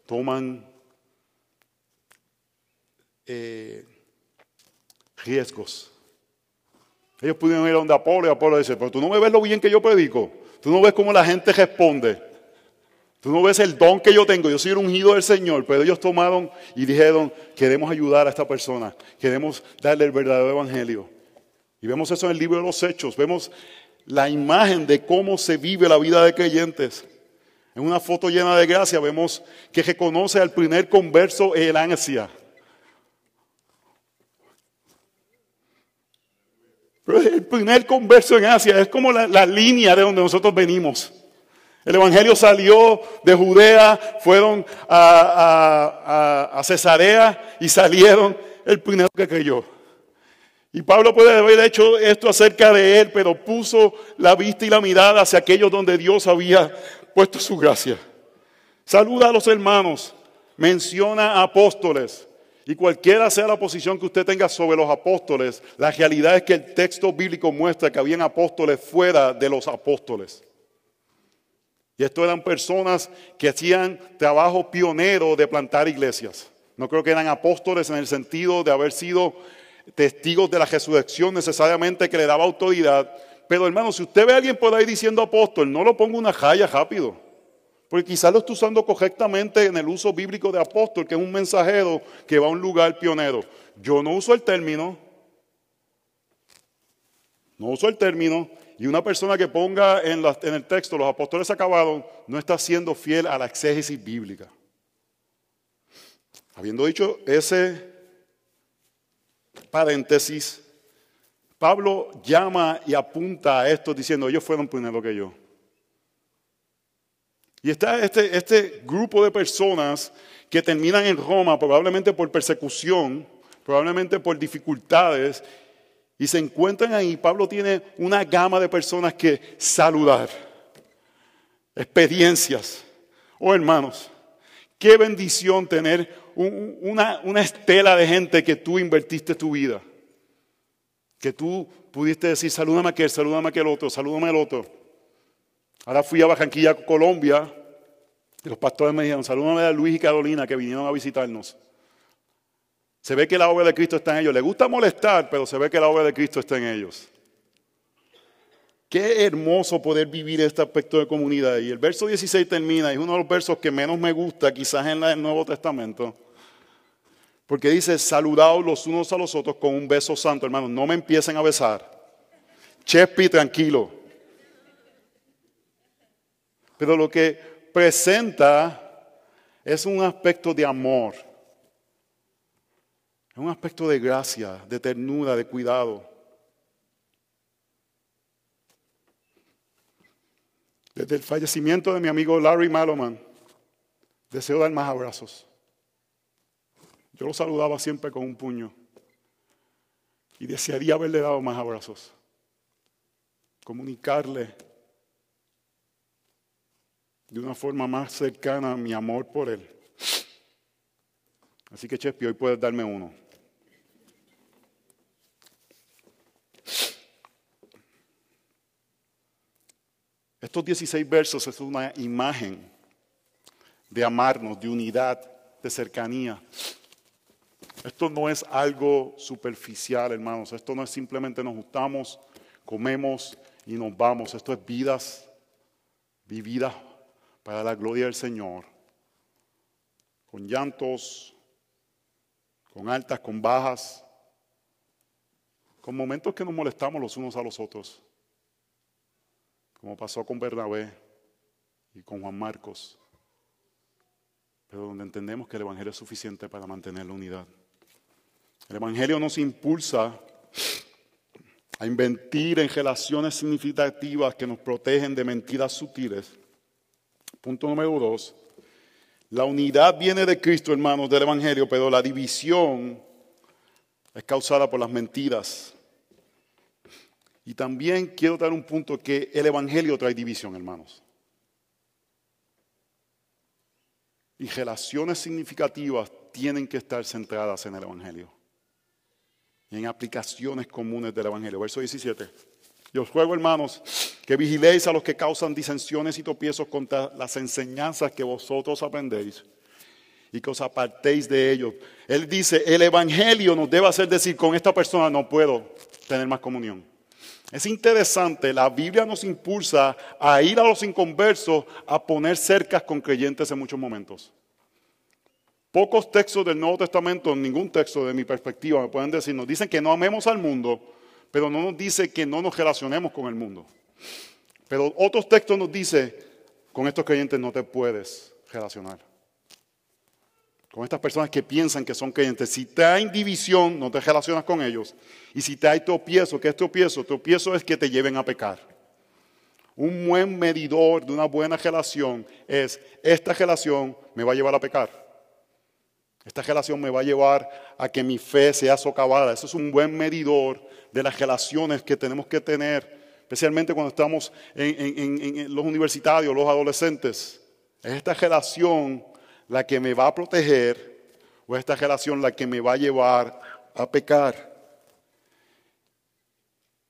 toman eh, riesgos. Ellos pudieron ir a donde Apolo y Apolo dice, pero tú no me ves lo bien que yo predico, tú no ves cómo la gente responde, tú no ves el don que yo tengo, yo soy el ungido del Señor, pero ellos tomaron y dijeron, queremos ayudar a esta persona, queremos darle el verdadero evangelio. Y vemos eso en el libro de los Hechos, vemos la imagen de cómo se vive la vida de creyentes. En una foto llena de gracia vemos que reconoce al primer converso el ansia. el primer converso en Asia es como la, línea de donde nosotros venimos. El Evangelio salió de Judea, fueron a, Cesarea y salieron el primero que creyó. Y Pablo puede haber hecho esto acerca de él, pero puso la vista y la mirada hacia aquellos donde Dios había puesto su gracia. Saluda a los hermanos, menciona a apóstoles. Y cualquiera sea la posición que usted tenga sobre los apóstoles, la realidad es que el texto bíblico muestra que habían apóstoles fuera de los apóstoles. Y esto eran personas que hacían trabajo pionero de plantar iglesias. No creo que eran apóstoles en el sentido de haber sido testigos de la resurrección necesariamente que le daba autoridad. Pero hermano, si usted ve a alguien por ahí diciendo apóstol, no lo ponga una jaya rápido. Porque quizás lo está usando correctamente en el uso bíblico de apóstol, que es un mensajero que va a un lugar pionero. Yo no uso el término. No uso el término. Y una persona que ponga en, el texto los apóstoles acabaron no está siendo fiel a la exégesis bíblica. Habiendo dicho ese paréntesis, Pablo llama y apunta a esto diciendo, ellos fueron primero que yo. Y está este, este grupo de personas que terminan en Roma probablemente por persecución, probablemente por dificultades, y se encuentran ahí. Pablo tiene una gama de personas que saludar, experiencias. Oh hermanos, qué bendición tener una, una estela de gente que tú invertiste tu vida. Que tú pudiste decir, salúdame a aquel, salúdame aquel otro, salúdame al otro. Ahora fui a Bajanquilla, Colombia, y los pastores me dijeron, salúdame a Luis y Carolina que vinieron a visitarnos. Se ve que la obra de Cristo está en ellos. Le gusta molestar, pero se ve que la obra de Cristo está en ellos. Qué hermoso poder vivir este aspecto de comunidad. Y el verso 16 termina, es uno de los versos que menos me gusta quizás en el Nuevo Testamento. Porque dice, saludaos los unos a los otros con un beso santo, hermanos. No me empiecen a besar. Chespi, tranquilo. Pero lo que presenta es un aspecto de amor. Es un aspecto de gracia, de ternura, de cuidado. Desde el fallecimiento de mi amigo Larry Maloman, deseo dar más abrazos. Yo lo saludaba siempre con un puño y desearía haberle dado más abrazos. Comunicarle de una forma más cercana mi amor por él. Así que Chespi, hoy puedes darme uno. Estos 16 versos es una imagen de amarnos, de unidad, de cercanía. Esto no es algo superficial, hermanos. Esto no es simplemente nos gustamos, comemos y nos vamos. Esto es vidas vividas para la gloria del Señor. Con llantos, con altas, con bajas, con momentos que nos molestamos los unos a los otros, como pasó con Bernabé y con Juan Marcos, pero donde entendemos que el Evangelio es suficiente para mantener la unidad. El Evangelio nos impulsa a inventir en relaciones significativas que nos protegen de mentiras sutiles. Punto número dos. La unidad viene de Cristo, hermanos, del Evangelio, pero la división es causada por las mentiras. Y también quiero dar un punto que el Evangelio trae división, hermanos. Y relaciones significativas tienen que estar centradas en el Evangelio. y en aplicaciones comunes del Evangelio. Verso 17. Yo os ruego, hermanos, que vigiléis a los que causan disensiones y tropiezos contra las enseñanzas que vosotros aprendéis y que os apartéis de ellos. Él dice, el Evangelio nos debe hacer decir, con esta persona no puedo tener más comunión. Es interesante, la Biblia nos impulsa a ir a los inconversos a poner cercas con creyentes en muchos momentos. Pocos textos del Nuevo Testamento, ningún texto de mi perspectiva me pueden decir, nos dicen que no amemos al mundo, pero no nos dice que no nos relacionemos con el mundo. Pero otros textos nos dicen, con estos creyentes no te puedes relacionar. Con estas personas que piensan que son creyentes. Si traen división, no te relacionas con ellos. Y si trae tropiezo, ¿qué es tropiezo? Tropiezo es que te lleven a pecar. Un buen medidor de una buena relación es, esta relación me va a llevar a pecar. Esta relación me va a llevar a que mi fe sea socavada. Eso es un buen medidor de las relaciones que tenemos que tener, especialmente cuando estamos en, los universitarios, los adolescentes. Es esta relación la que me va a proteger o es esta relación la que me va a llevar a pecar.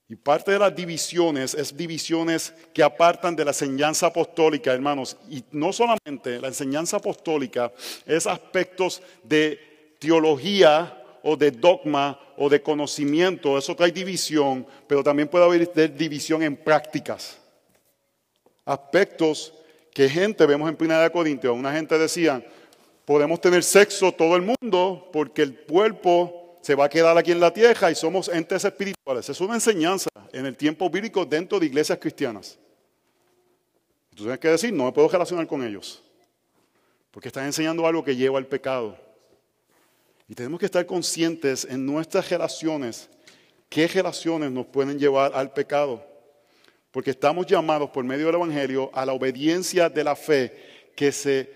Y parte de las divisiones es divisiones que apartan de la enseñanza apostólica, hermanos. Y no solamente la enseñanza apostólica es aspectos de teología o de dogma o de conocimiento, eso trae división, pero también puede haber división en prácticas. Aspectos que gente, vemos en Primera de Corintios, una gente decía, podemos tener sexo todo el mundo porque el cuerpo se va a quedar aquí en la tierra y somos entes espirituales. Es una enseñanza en el tiempo bíblico dentro de iglesias cristianas. Tú tienes que decir, no me puedo relacionar con ellos, porque están enseñando algo que lleva al pecado. Y tenemos que estar conscientes en nuestras relaciones, qué relaciones nos pueden llevar al pecado. Porque estamos llamados por medio del Evangelio a la obediencia de la fe que se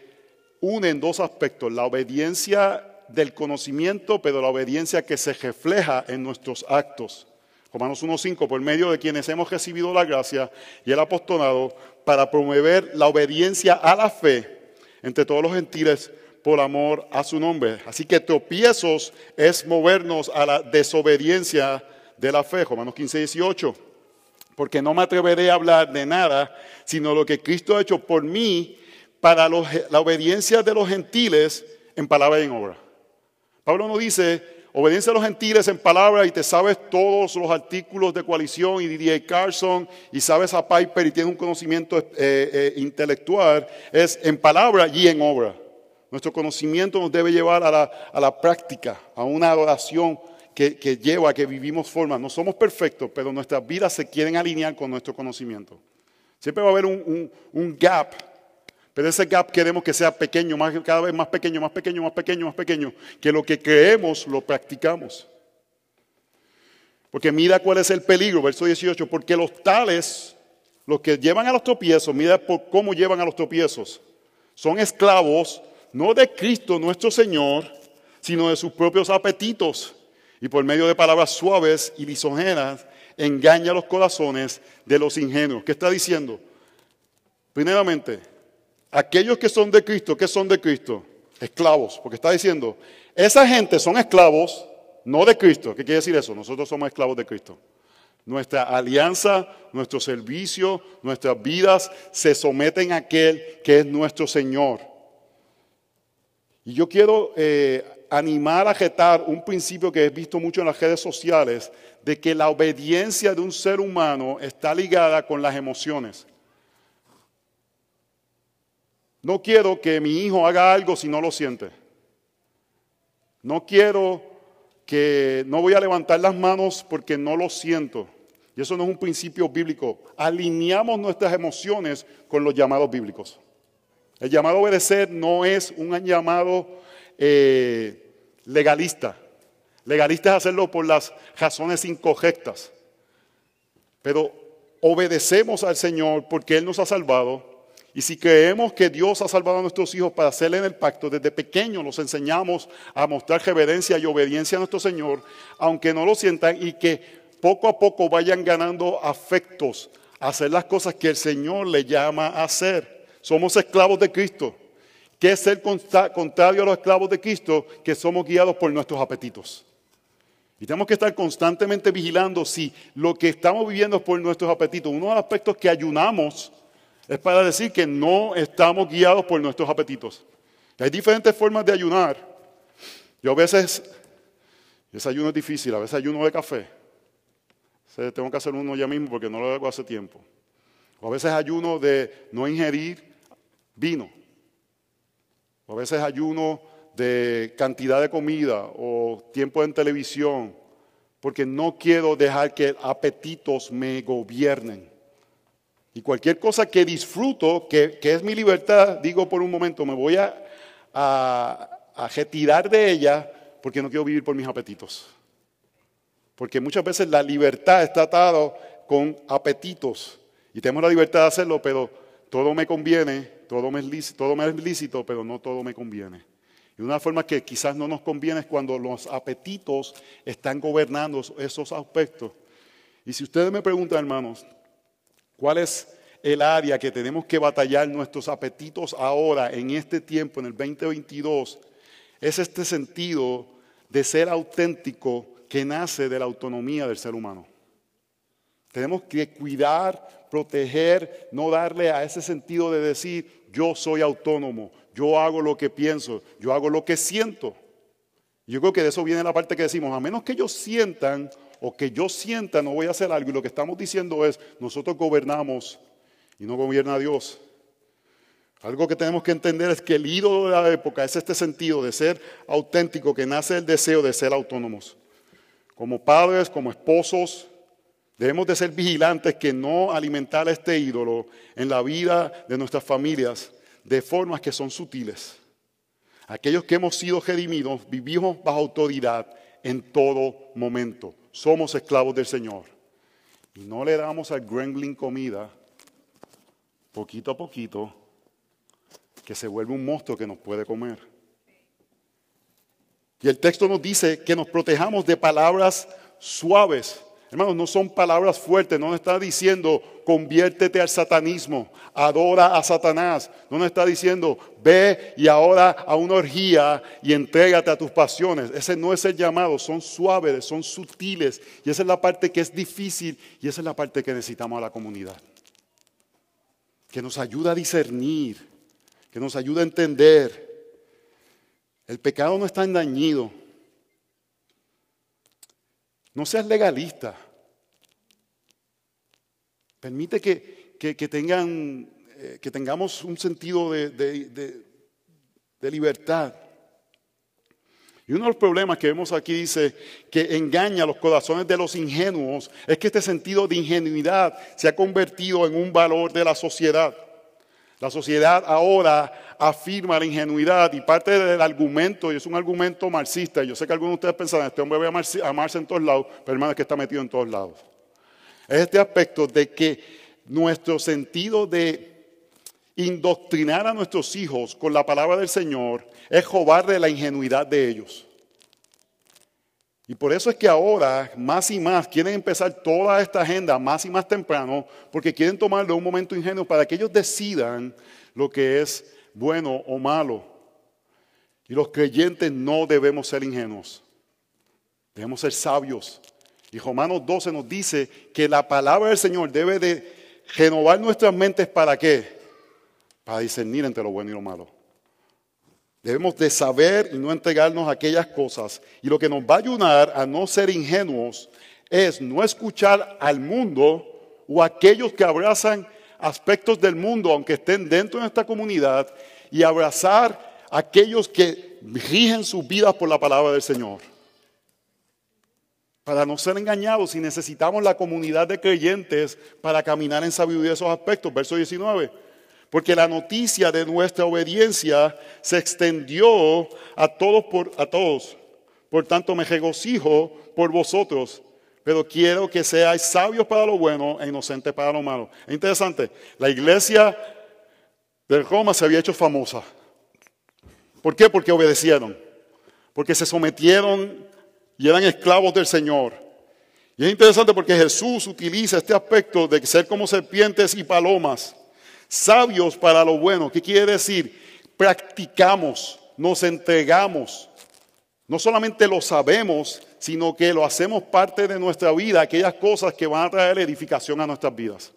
une en dos aspectos. La obediencia del conocimiento, pero la obediencia que se refleja en nuestros actos. Romanos 1.5, por medio de quienes hemos recibido la gracia y el apostolado para promover la obediencia a la fe entre todos los gentiles por amor a su nombre. Así que tropiezos es movernos a la desobediencia de la fe. Romanos 15, 18. Porque no me atreveré a hablar de nada, sino lo que Cristo ha hecho por mí para la obediencia de los gentiles en palabra y en obra. Pablo no dice, obediencia a los gentiles en palabra y te sabes todos los artículos de coalición y D.A. Carson y sabes a Piper y tienes un conocimiento eh, eh, intelectual, es en palabra y en obra. Nuestro conocimiento nos debe llevar a la, práctica, a una adoración que, lleva a que vivimos formas. No somos perfectos, pero nuestras vidas se quieren alinear con nuestro conocimiento. Siempre va a haber un, gap pero ese gap queremos que sea pequeño, cada vez más pequeño, más pequeño, más pequeño, más pequeño. Que lo que creemos lo practicamos. Porque mira cuál es el peligro, verso 18. Porque los tales, los que llevan a los tropiezos, mira por cómo llevan a los tropiezos. Son esclavos, no de Cristo nuestro Señor, sino de sus propios apetitos. Y por medio de palabras suaves y lisonjeras, engaña los corazones de los ingenuos. ¿Qué está diciendo? Primeramente, aquellos que son de Cristo, ¿qué son de Cristo? Esclavos, porque está diciendo, esa gente son esclavos, no de Cristo. ¿Qué quiere decir eso? Nosotros somos esclavos de Cristo. Nuestra alianza, nuestro servicio, nuestras vidas se someten a aquel que es nuestro Señor. Y yo quiero eh, animar a jetar un principio que he visto mucho en las redes sociales, de que la obediencia de un ser humano está ligada con las emociones. No quiero que mi hijo haga algo si no lo siente. No quiero que no voy a levantar las manos porque no lo siento. Y eso no es un principio bíblico. Alineamos nuestras emociones con los llamados bíblicos. El llamado a obedecer no es un llamado eh, legalista. Legalista es hacerlo por las razones incorrectas. Pero obedecemos al Señor porque Él nos ha salvado y si creemos que Dios ha salvado a nuestros hijos para hacerle en el pacto, desde pequeños los enseñamos a mostrar reverencia y obediencia a nuestro Señor, aunque no lo sientan y que poco a poco vayan ganando afectos a hacer las cosas que el Señor le llama a hacer. Somos esclavos de Cristo. ¿Qué es ser contrario a los esclavos de Cristo? Que somos guiados por nuestros apetitos. Y tenemos que estar constantemente vigilando si lo que estamos viviendo es por nuestros apetitos. Uno de los aspectos que ayunamos es para decir que no estamos guiados por nuestros apetitos. hay diferentes formas de ayunar. Yo a veces, ese ayuno es difícil, a veces ayuno de café. tengo que hacer uno ya mismo porque no lo hago hace tiempo. O a veces ayuno de no ingerir vino. A veces ayuno de cantidad de comida o tiempo en televisión, porque no quiero dejar que apetitos me gobiernen. Y cualquier cosa que disfruto, que, es mi libertad, digo por un momento, me voy a, a retirar de ella porque no quiero vivir por mis apetitos. Porque muchas veces la libertad está atada con apetitos. Y tenemos la libertad de hacerlo, pero todo me conviene, todo me es lícito, pero no todo me conviene. Y una forma que quizás no nos conviene es cuando los apetitos están gobernando esos aspectos. Y si ustedes me preguntan, hermanos, ¿cuál es el área que tenemos que batallar nuestros apetitos ahora, en este tiempo, en el 2022? Es este sentido de ser auténtico que nace de la autonomía del ser humano. Tenemos que cuidar, proteger, no darle a ese sentido de decir, yo soy autónomo, yo hago lo que pienso, yo hago lo que siento. Yo creo que de eso viene la parte que decimos, a menos que ellos sientan o que yo sienta no voy a hacer algo. Y lo que estamos diciendo es, nosotros gobernamos y no gobierna Dios. Algo que tenemos que entender es que el ídolo de la época es este sentido de ser auténtico, que nace el deseo de ser autónomos. Como padres, como esposos, Debemos de ser vigilantes que no alimentar a este ídolo en la vida de nuestras familias de formas que son sutiles. Aquellos que hemos sido redimidos vivimos bajo autoridad en todo momento. Somos esclavos del Señor. Y no le damos al gremlin comida poquito a poquito que se vuelve un monstruo que nos puede comer. Y el texto nos dice que nos protejamos de palabras suaves Hermanos, no son palabras fuertes, no nos está diciendo conviértete al satanismo, adora a Satanás, no nos está diciendo ve y ahora a una orgía y entrégate a tus pasiones. Ese no es el llamado, son suaves, son sutiles y esa es la parte que es difícil y esa es la parte que necesitamos a la comunidad. Que nos ayuda a discernir, que nos ayuda a entender. El pecado no está endañido, no seas legalista. Permite que, tengan, eh, que tengamos un sentido de, de libertad. Y uno de los problemas que vemos aquí dice que engaña los corazones de los ingenuos es que este sentido de ingenuidad se ha convertido en un valor de la sociedad. La sociedad ahora afirma la ingenuidad y parte del argumento, y es un argumento marxista, yo sé que algunos de ustedes pensan, este hombre va a amarse en todos lados, pero hermano es que está metido en todos lados. Es este aspecto de que nuestro sentido de indoctrinar a nuestros hijos con la palabra del Señor es de la ingenuidad de ellos. Y por eso es que ahora más y más quieren empezar toda esta agenda más y más temprano, porque quieren tomarlo un momento ingenuo para que ellos decidan lo que es bueno o malo. Y los creyentes no debemos ser ingenuos, debemos ser sabios. Y Romanos 12 nos dice que la palabra del Señor debe de renovar nuestras mentes para qué? Para discernir entre lo bueno y lo malo. Debemos de saber y no entregarnos a aquellas cosas. Y lo que nos va a ayudar a no ser ingenuos es no escuchar al mundo o aquellos que abrazan aspectos del mundo, aunque estén dentro de esta comunidad, y abrazar a aquellos que rigen sus vidas por la palabra del Señor. Para no ser engañados, si necesitamos la comunidad de creyentes para caminar en sabiduría esos aspectos. Verso 19 porque la noticia de nuestra obediencia se extendió a todos por, a todos. Por tanto, me regocijo por vosotros, pero quiero que seáis sabios para lo bueno e inocentes para lo malo. Es interesante, la iglesia de Roma se había hecho famosa. ¿Por qué? Porque obedecieron, porque se sometieron y eran esclavos del Señor. Y es interesante porque Jesús utiliza este aspecto de ser como serpientes y palomas Sabios para lo bueno. ¿Qué quiere decir? Practicamos, nos entregamos. No solamente lo sabemos, sino que lo hacemos parte de nuestra vida, aquellas cosas que van a traer edificación a nuestras vidas.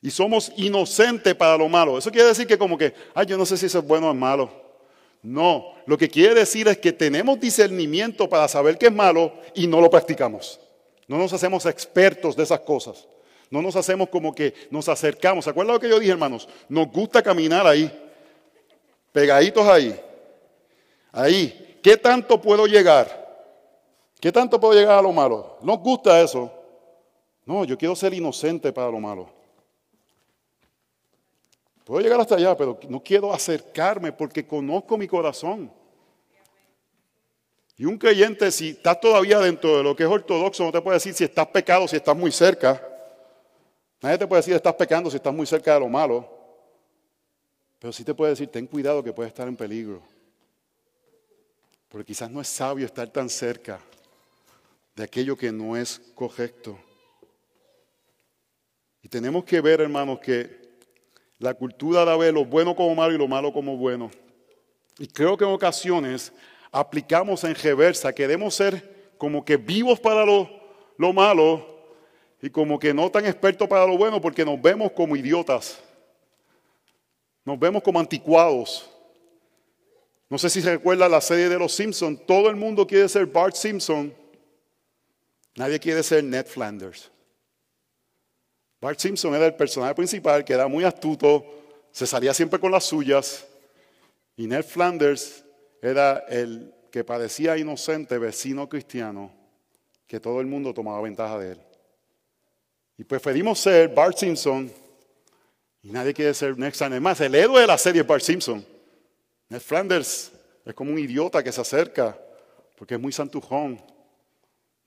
Y somos inocentes para lo malo. Eso quiere decir que como que, ay, yo no sé si eso es bueno o es malo. No, lo que quiere decir es que tenemos discernimiento para saber qué es malo y no lo practicamos. No nos hacemos expertos de esas cosas. No nos hacemos como que nos acercamos. ¿Se acuerdan lo que yo dije, hermanos? Nos gusta caminar ahí, pegaditos ahí. Ahí. ¿Qué tanto puedo llegar? ¿Qué tanto puedo llegar a lo malo? ¿Nos gusta eso? No, yo quiero ser inocente para lo malo. Puedo llegar hasta allá, pero no quiero acercarme porque conozco mi corazón. Y un creyente, si estás todavía dentro de lo que es ortodoxo, no te puede decir si estás pecado, si estás muy cerca. Nadie te puede decir estás pecando si estás muy cerca de lo malo. Pero sí te puede decir, ten cuidado que puedes estar en peligro. Porque quizás no es sabio estar tan cerca de aquello que no es correcto. Y tenemos que ver, hermanos, que la cultura de ver lo bueno como malo y lo malo como bueno. Y creo que en ocasiones aplicamos en reversa, queremos ser como que vivos para lo, lo malo y como que no tan expertos para lo bueno porque nos vemos como idiotas. Nos vemos como anticuados. No sé si se recuerda la serie de los Simpsons. Todo el mundo quiere ser Bart Simpson. Nadie quiere ser Ned Flanders. Bart Simpson era el personaje principal que era muy astuto, se salía siempre con las suyas. Y Ned Flanders era el que parecía inocente vecino cristiano que todo el mundo tomaba ventaja de él. Y preferimos ser Bart Simpson y nadie quiere ser Ned Flanders. Más, el héroe de la serie es Bart Simpson. Ned Flanders es como un idiota que se acerca porque es muy santujón,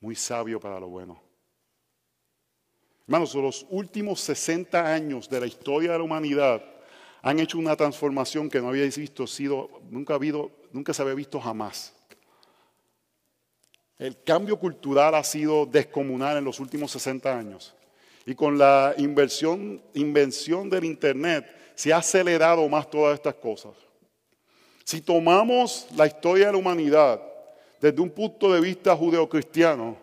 muy sabio para lo bueno. Hermanos, los últimos 60 años de la historia de la humanidad han hecho una transformación que no había visto, sido, nunca, habido, nunca se había visto jamás. El cambio cultural ha sido descomunal en los últimos 60 años. Y con la invención del Internet se ha acelerado más todas estas cosas. Si tomamos la historia de la humanidad desde un punto de vista judeocristiano,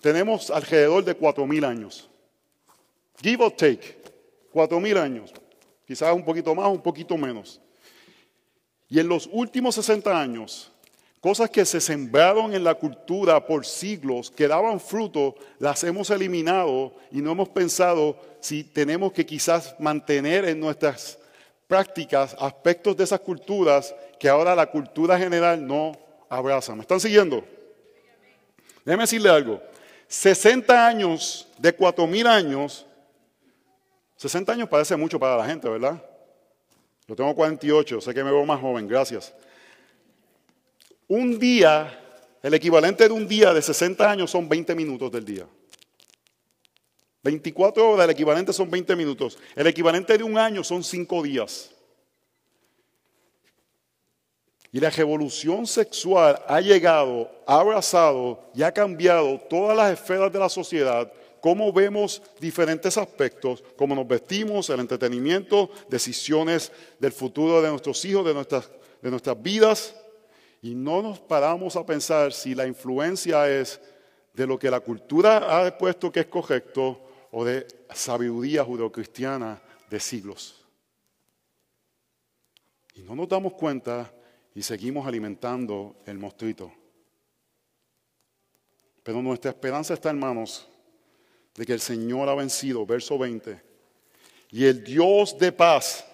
tenemos alrededor de 4.000 años. Give or take, cuatro mil años, quizás un poquito más, un poquito menos. Y en los últimos 60 años, cosas que se sembraron en la cultura por siglos, que daban fruto, las hemos eliminado y no hemos pensado si tenemos que quizás mantener en nuestras prácticas aspectos de esas culturas que ahora la cultura general no abraza. ¿Me están siguiendo? Déjeme decirle algo. 60 años de 4000 años 60 años parece mucho para la gente, ¿verdad? Yo tengo 48, sé que me veo más joven, gracias. Un día, el equivalente de un día de 60 años son 20 minutos del día. 24 horas, el equivalente son 20 minutos. El equivalente de un año son 5 días. Y la revolución sexual ha llegado, ha abrazado y ha cambiado todas las esferas de la sociedad cómo vemos diferentes aspectos, cómo nos vestimos, el entretenimiento, decisiones del futuro de nuestros hijos, de nuestras, de nuestras vidas. Y no nos paramos a pensar si la influencia es de lo que la cultura ha puesto que es correcto o de sabiduría judeocristiana de siglos. Y no nos damos cuenta y seguimos alimentando el mostrito. Pero nuestra esperanza está, hermanos, de que el Señor ha vencido, verso 20. Y el Dios de paz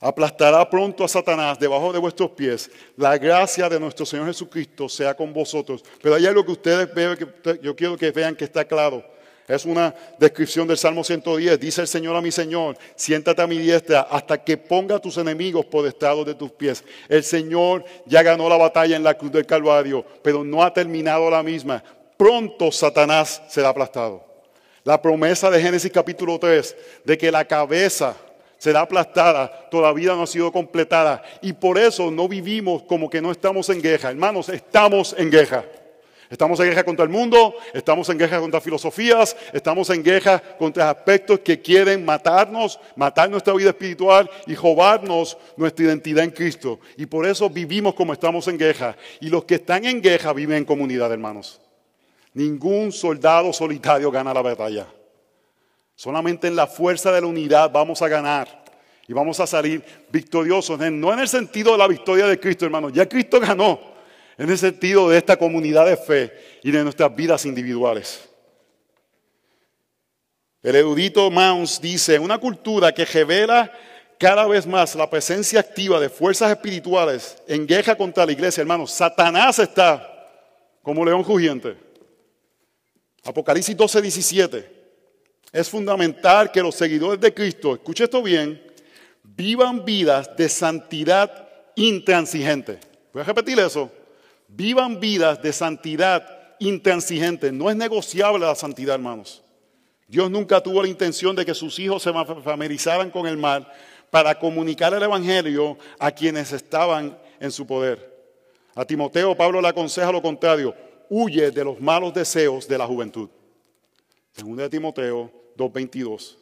aplastará pronto a Satanás debajo de vuestros pies. La gracia de nuestro Señor Jesucristo sea con vosotros. Pero hay algo que ustedes vean, que yo quiero que vean que está claro. Es una descripción del Salmo 110. Dice el Señor a mi Señor, siéntate a mi diestra hasta que ponga a tus enemigos por estado de tus pies. El Señor ya ganó la batalla en la cruz del Calvario, pero no ha terminado la misma. Pronto Satanás será aplastado. La promesa de Génesis capítulo 3 de que la cabeza será aplastada todavía no ha sido completada. Y por eso no vivimos como que no estamos en guerra. Hermanos, estamos en guerra. Estamos en guerra contra el mundo, estamos en guerra contra filosofías, estamos en guerra contra aspectos que quieren matarnos, matar nuestra vida espiritual y robarnos nuestra identidad en Cristo. Y por eso vivimos como estamos en guerra. Y los que están en guerra viven en comunidad, hermanos. Ningún soldado solitario gana la batalla. Solamente en la fuerza de la unidad vamos a ganar y vamos a salir victoriosos. No en el sentido de la victoria de Cristo, hermanos. Ya Cristo ganó en el sentido de esta comunidad de fe y de nuestras vidas individuales. El erudito Mounds dice, una cultura que revela cada vez más la presencia activa de fuerzas espirituales en guerra contra la iglesia, hermanos, Satanás está como león rugiente. Apocalipsis 12, 17. Es fundamental que los seguidores de Cristo, escuche esto bien, vivan vidas de santidad intransigente. Voy a repetir eso. Vivan vidas de santidad intransigente. No es negociable la santidad, hermanos. Dios nunca tuvo la intención de que sus hijos se familiarizaran con el mal para comunicar el Evangelio a quienes estaban en su poder. A Timoteo Pablo le aconseja lo contrario, huye de los malos deseos de la juventud. Segunda de Timoteo 2.22.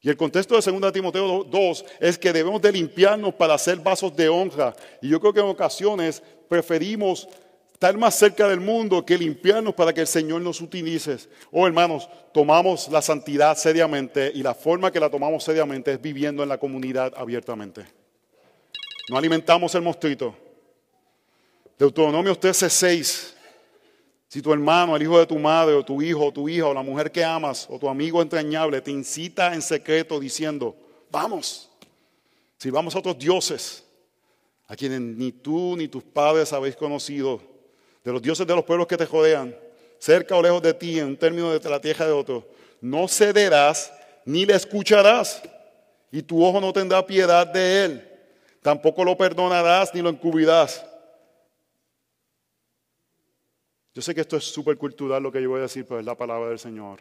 Y el contexto de Segunda de Timoteo 2 es que debemos de limpiarnos para hacer vasos de honra. Y yo creo que en ocasiones preferimos estar más cerca del mundo que limpiarnos para que el Señor nos utilice. Oh hermanos, tomamos la santidad seriamente y la forma que la tomamos seriamente es viviendo en la comunidad abiertamente. No alimentamos el mostrito. Deuteronomio 13:6. Si tu hermano, el hijo de tu madre, o tu hijo, o tu hija, o la mujer que amas, o tu amigo entrañable te incita en secreto diciendo, vamos, si vamos a otros dioses, a quienes ni tú ni tus padres habéis conocido, de los dioses de los pueblos que te rodean, cerca o lejos de ti, en un término de la tierra de otro, no cederás ni le escucharás, y tu ojo no tendrá piedad de él, tampoco lo perdonarás ni lo encubrirás. Yo sé que esto es súper cultural lo que yo voy a decir, pero es la palabra del Señor.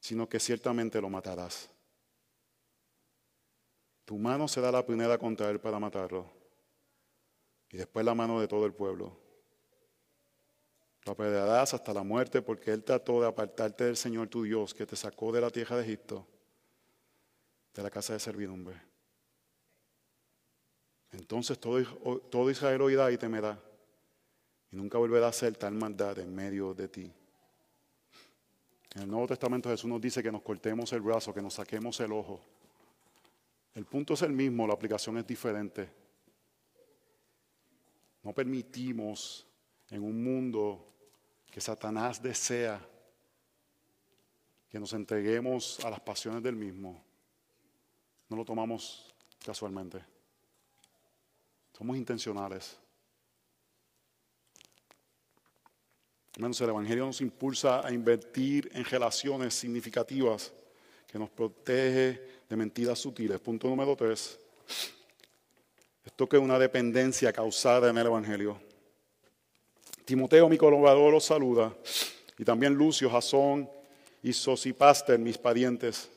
Sino que ciertamente lo matarás. Tu mano será la primera contra él para matarlo. Y después la mano de todo el pueblo. Lo apedrearás hasta la muerte porque él trató de apartarte del Señor tu Dios que te sacó de la tierra de Egipto, de la casa de servidumbre. Entonces todo, todo Israel oirá y temerá y nunca volverá a hacer tal maldad en medio de ti. En el Nuevo Testamento Jesús nos dice que nos cortemos el brazo, que nos saquemos el ojo. El punto es el mismo, la aplicación es diferente. No permitimos en un mundo que Satanás desea que nos entreguemos a las pasiones del mismo. No lo tomamos casualmente. Somos intencionales. Hermanos, el Evangelio nos impulsa a invertir en relaciones significativas que nos protege de mentiras sutiles. Punto número tres. Esto que es una dependencia causada en el Evangelio. Timoteo, mi colaborador, los saluda. Y también Lucio, Jasón y Sosipaster, mis parientes.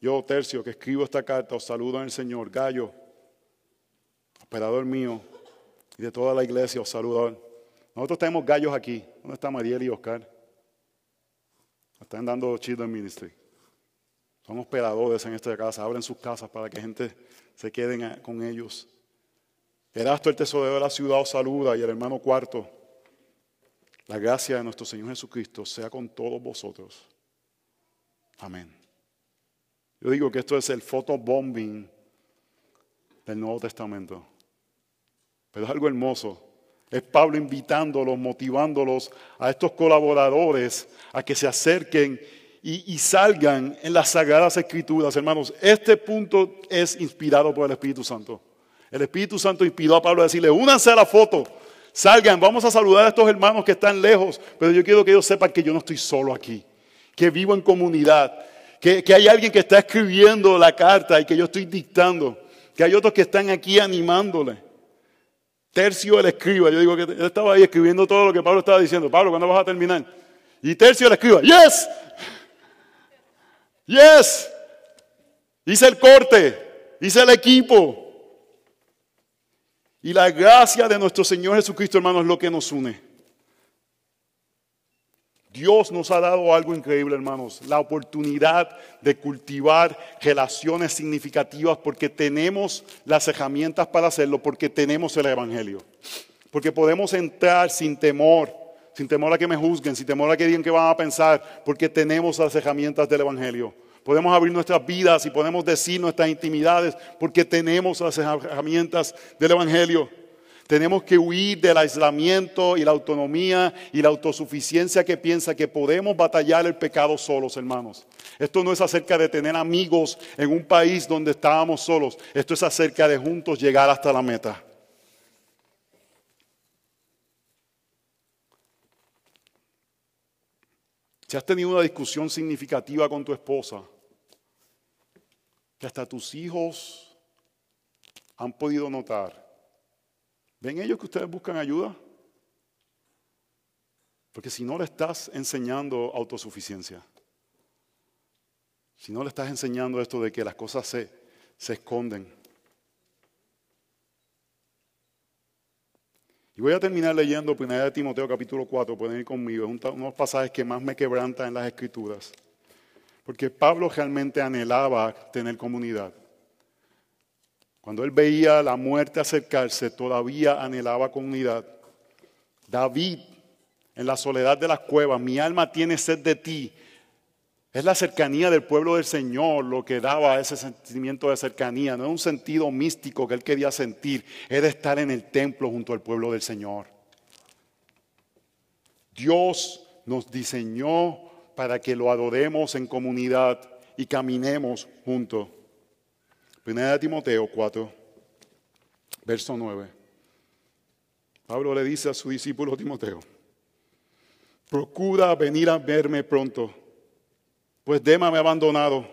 Yo, Tercio, que escribo esta carta, os saludo en el Señor. Gallo, operador mío, y de toda la iglesia os saludo. Nosotros tenemos gallos aquí. ¿Dónde está Mariel y Oscar? Están dando Children Ministry. Son hospedadores en esta casa. Abren sus casas para que gente se quede con ellos. Erasto, el tesorero de la ciudad, os saluda y el hermano cuarto. La gracia de nuestro Señor Jesucristo sea con todos vosotros. Amén. Yo digo que esto es el photobombing del Nuevo Testamento. Pero es algo hermoso es Pablo invitándolos, motivándolos a estos colaboradores a que se acerquen y, salgan en las sagradas escrituras, hermanos. Este punto es inspirado por el Espíritu Santo. El Espíritu Santo inspiró a Pablo a decirle, únanse a la foto, salgan, vamos a saludar a estos hermanos que están lejos, pero yo quiero que ellos sepan que yo no estoy solo aquí, que vivo en comunidad, que, que hay alguien que está escribiendo la carta y que yo estoy dictando, que hay otros que están aquí animándole. Tercio el escriba. Yo digo que él estaba ahí escribiendo todo lo que Pablo estaba diciendo. Pablo, ¿cuándo vas a terminar? Y Tercio el escriba. Yes. Yes. Hice el corte. Hice el equipo. Y la gracia de nuestro Señor Jesucristo, hermanos, es lo que nos une. Dios nos ha dado algo increíble, hermanos, la oportunidad de cultivar relaciones significativas porque tenemos las herramientas para hacerlo, porque tenemos el Evangelio. Porque podemos entrar sin temor, sin temor a que me juzguen, sin temor a que digan que van a pensar, porque tenemos las herramientas del Evangelio. Podemos abrir nuestras vidas y podemos decir nuestras intimidades porque tenemos las herramientas del Evangelio. Tenemos que huir del aislamiento y la autonomía y la autosuficiencia que piensa que podemos batallar el pecado solos, hermanos. Esto no es acerca de tener amigos en un país donde estábamos solos. Esto es acerca de juntos llegar hasta la meta. Si has tenido una discusión significativa con tu esposa, que hasta tus hijos han podido notar, ¿Ven ellos que ustedes buscan ayuda? Porque si no le estás enseñando autosuficiencia, si no le estás enseñando esto de que las cosas se, se esconden. Y voy a terminar leyendo 1 de Timoteo capítulo 4, pueden ir conmigo, es uno de los pasajes que más me quebrantan en las escrituras. Porque Pablo realmente anhelaba tener comunidad. Cuando él veía la muerte acercarse, todavía anhelaba comunidad. David, en la soledad de las cuevas, mi alma tiene sed de ti. Es la cercanía del pueblo del Señor lo que daba ese sentimiento de cercanía. No es un sentido místico que él quería sentir, era estar en el templo junto al pueblo del Señor. Dios nos diseñó para que lo adoremos en comunidad y caminemos juntos. Primera de Timoteo 4, verso 9. Pablo le dice a su discípulo Timoteo, procura venir a verme pronto, pues Dema me ha abandonado,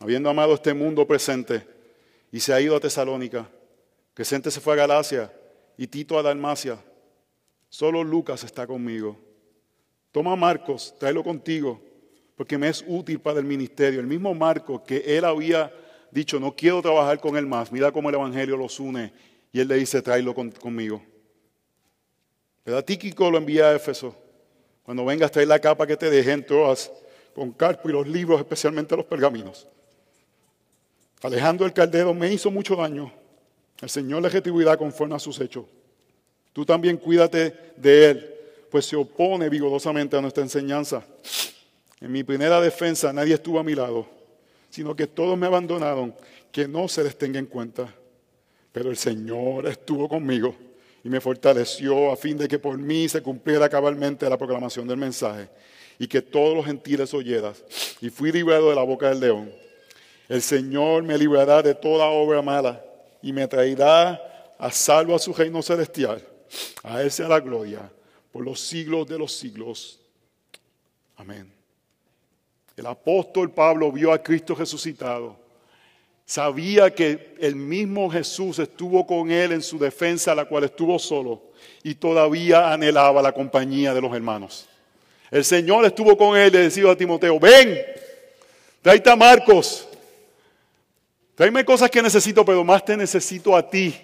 habiendo amado este mundo presente, y se ha ido a Tesalónica. Crescente se fue a Galacia y Tito a Dalmacia. Solo Lucas está conmigo. Toma Marcos, tráelo contigo, porque me es útil para el ministerio. El mismo Marcos que él había dicho, no quiero trabajar con él más, mira cómo el Evangelio los une. Y él le dice, tráelo conmigo. ¿Verdad? Tíquico lo envía a Éfeso. Cuando vengas, trae la capa que te dejen todas con carpo y los libros, especialmente los pergaminos. Alejandro el Caldero me hizo mucho daño. El Señor le retribuirá conforme a sus hechos. Tú también cuídate de él, pues se opone vigorosamente a nuestra enseñanza. En mi primera defensa nadie estuvo a mi lado sino que todos me abandonaron, que no se les tenga en cuenta. Pero el Señor estuvo conmigo y me fortaleció a fin de que por mí se cumpliera cabalmente la proclamación del mensaje y que todos los gentiles oyeras. Y fui librado de la boca del león. El Señor me librará de toda obra mala y me traerá a salvo a su reino celestial. A Él sea la gloria por los siglos de los siglos. Amén. El apóstol Pablo vio a Cristo resucitado. Sabía que el mismo Jesús estuvo con él en su defensa, la cual estuvo solo, y todavía anhelaba la compañía de los hermanos. El Señor estuvo con él y le decía a Timoteo, ven, tráete a Marcos, tráeme cosas que necesito, pero más te necesito a ti.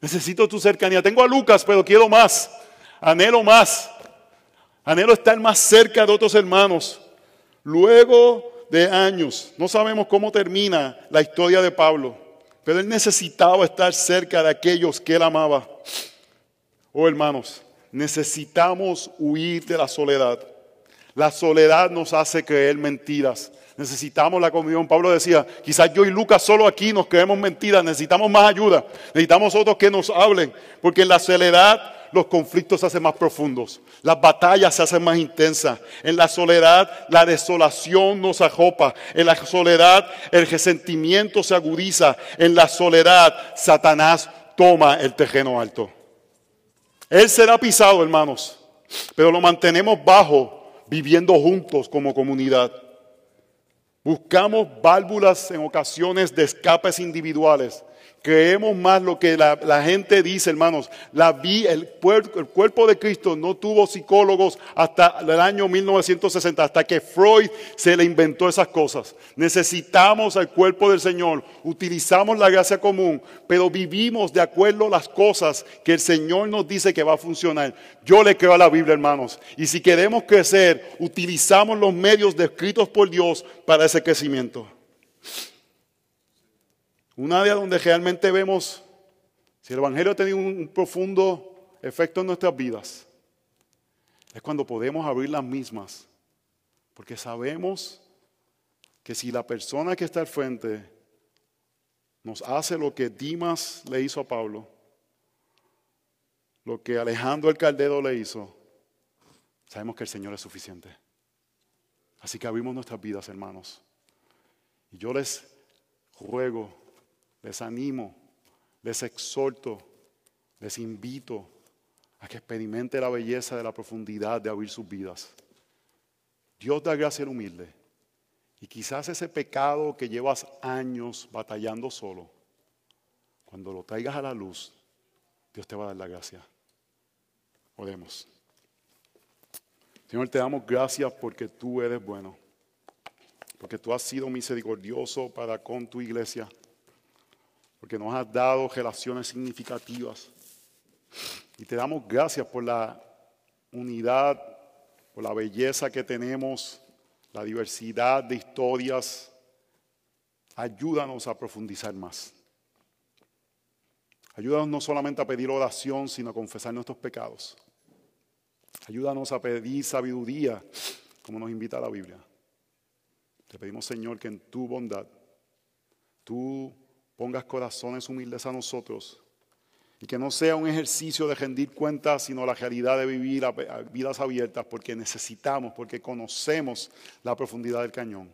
Necesito tu cercanía. Tengo a Lucas, pero quiero más. Anhelo más. Anhelo estar más cerca de otros hermanos. Luego de años, no sabemos cómo termina la historia de Pablo, pero él necesitaba estar cerca de aquellos que él amaba. Oh hermanos, necesitamos huir de la soledad. La soledad nos hace creer mentiras. Necesitamos la comunión. Pablo decía, quizás yo y Lucas solo aquí nos creemos mentiras, necesitamos más ayuda, necesitamos otros que nos hablen, porque la soledad los conflictos se hacen más profundos, las batallas se hacen más intensas. En la soledad la desolación nos ajopa, en la soledad el resentimiento se agudiza, en la soledad Satanás toma el terreno alto. Él será pisado, hermanos, pero lo mantenemos bajo, viviendo juntos como comunidad. Buscamos válvulas en ocasiones de escapes individuales Creemos más lo que la, gente dice, hermanos. La vi, el, el, cuerpo de Cristo no tuvo psicólogos hasta el año 1960, hasta que Freud se le inventó esas cosas. Necesitamos el cuerpo del Señor, utilizamos la gracia común, pero vivimos de acuerdo a las cosas que el Señor nos dice que va a funcionar. Yo le creo a la Biblia, hermanos. Y si queremos crecer, utilizamos los medios descritos por Dios para ese crecimiento. Un área donde realmente vemos si el Evangelio ha tenido un profundo efecto en nuestras vidas. Es cuando podemos abrir las mismas. Porque sabemos que si la persona que está al frente nos hace lo que Dimas le hizo a Pablo, lo que Alejandro el Caldero le hizo, sabemos que el Señor es suficiente. Así que abrimos nuestras vidas, hermanos. Y yo les ruego les animo, les exhorto, les invito a que experimente la belleza de la profundidad de abrir sus vidas. Dios da gracia al humilde. Y quizás ese pecado que llevas años batallando solo, cuando lo traigas a la luz, Dios te va a dar la gracia. Oremos. Señor, te damos gracias porque tú eres bueno, porque tú has sido misericordioso para con tu iglesia porque nos has dado relaciones significativas. Y te damos gracias por la unidad, por la belleza que tenemos, la diversidad de historias. Ayúdanos a profundizar más. Ayúdanos no solamente a pedir oración, sino a confesar nuestros pecados. Ayúdanos a pedir sabiduría, como nos invita la Biblia. Te pedimos, Señor, que en tu bondad, tú pongas corazones humildes a nosotros y que no sea un ejercicio de rendir cuentas, sino la realidad de vivir vidas abiertas porque necesitamos, porque conocemos la profundidad del cañón.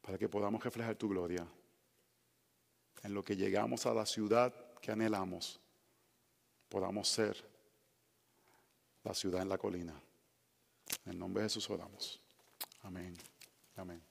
Para que podamos reflejar tu gloria en lo que llegamos a la ciudad que anhelamos, podamos ser la ciudad en la colina. En nombre de Jesús oramos. Amén. Amén.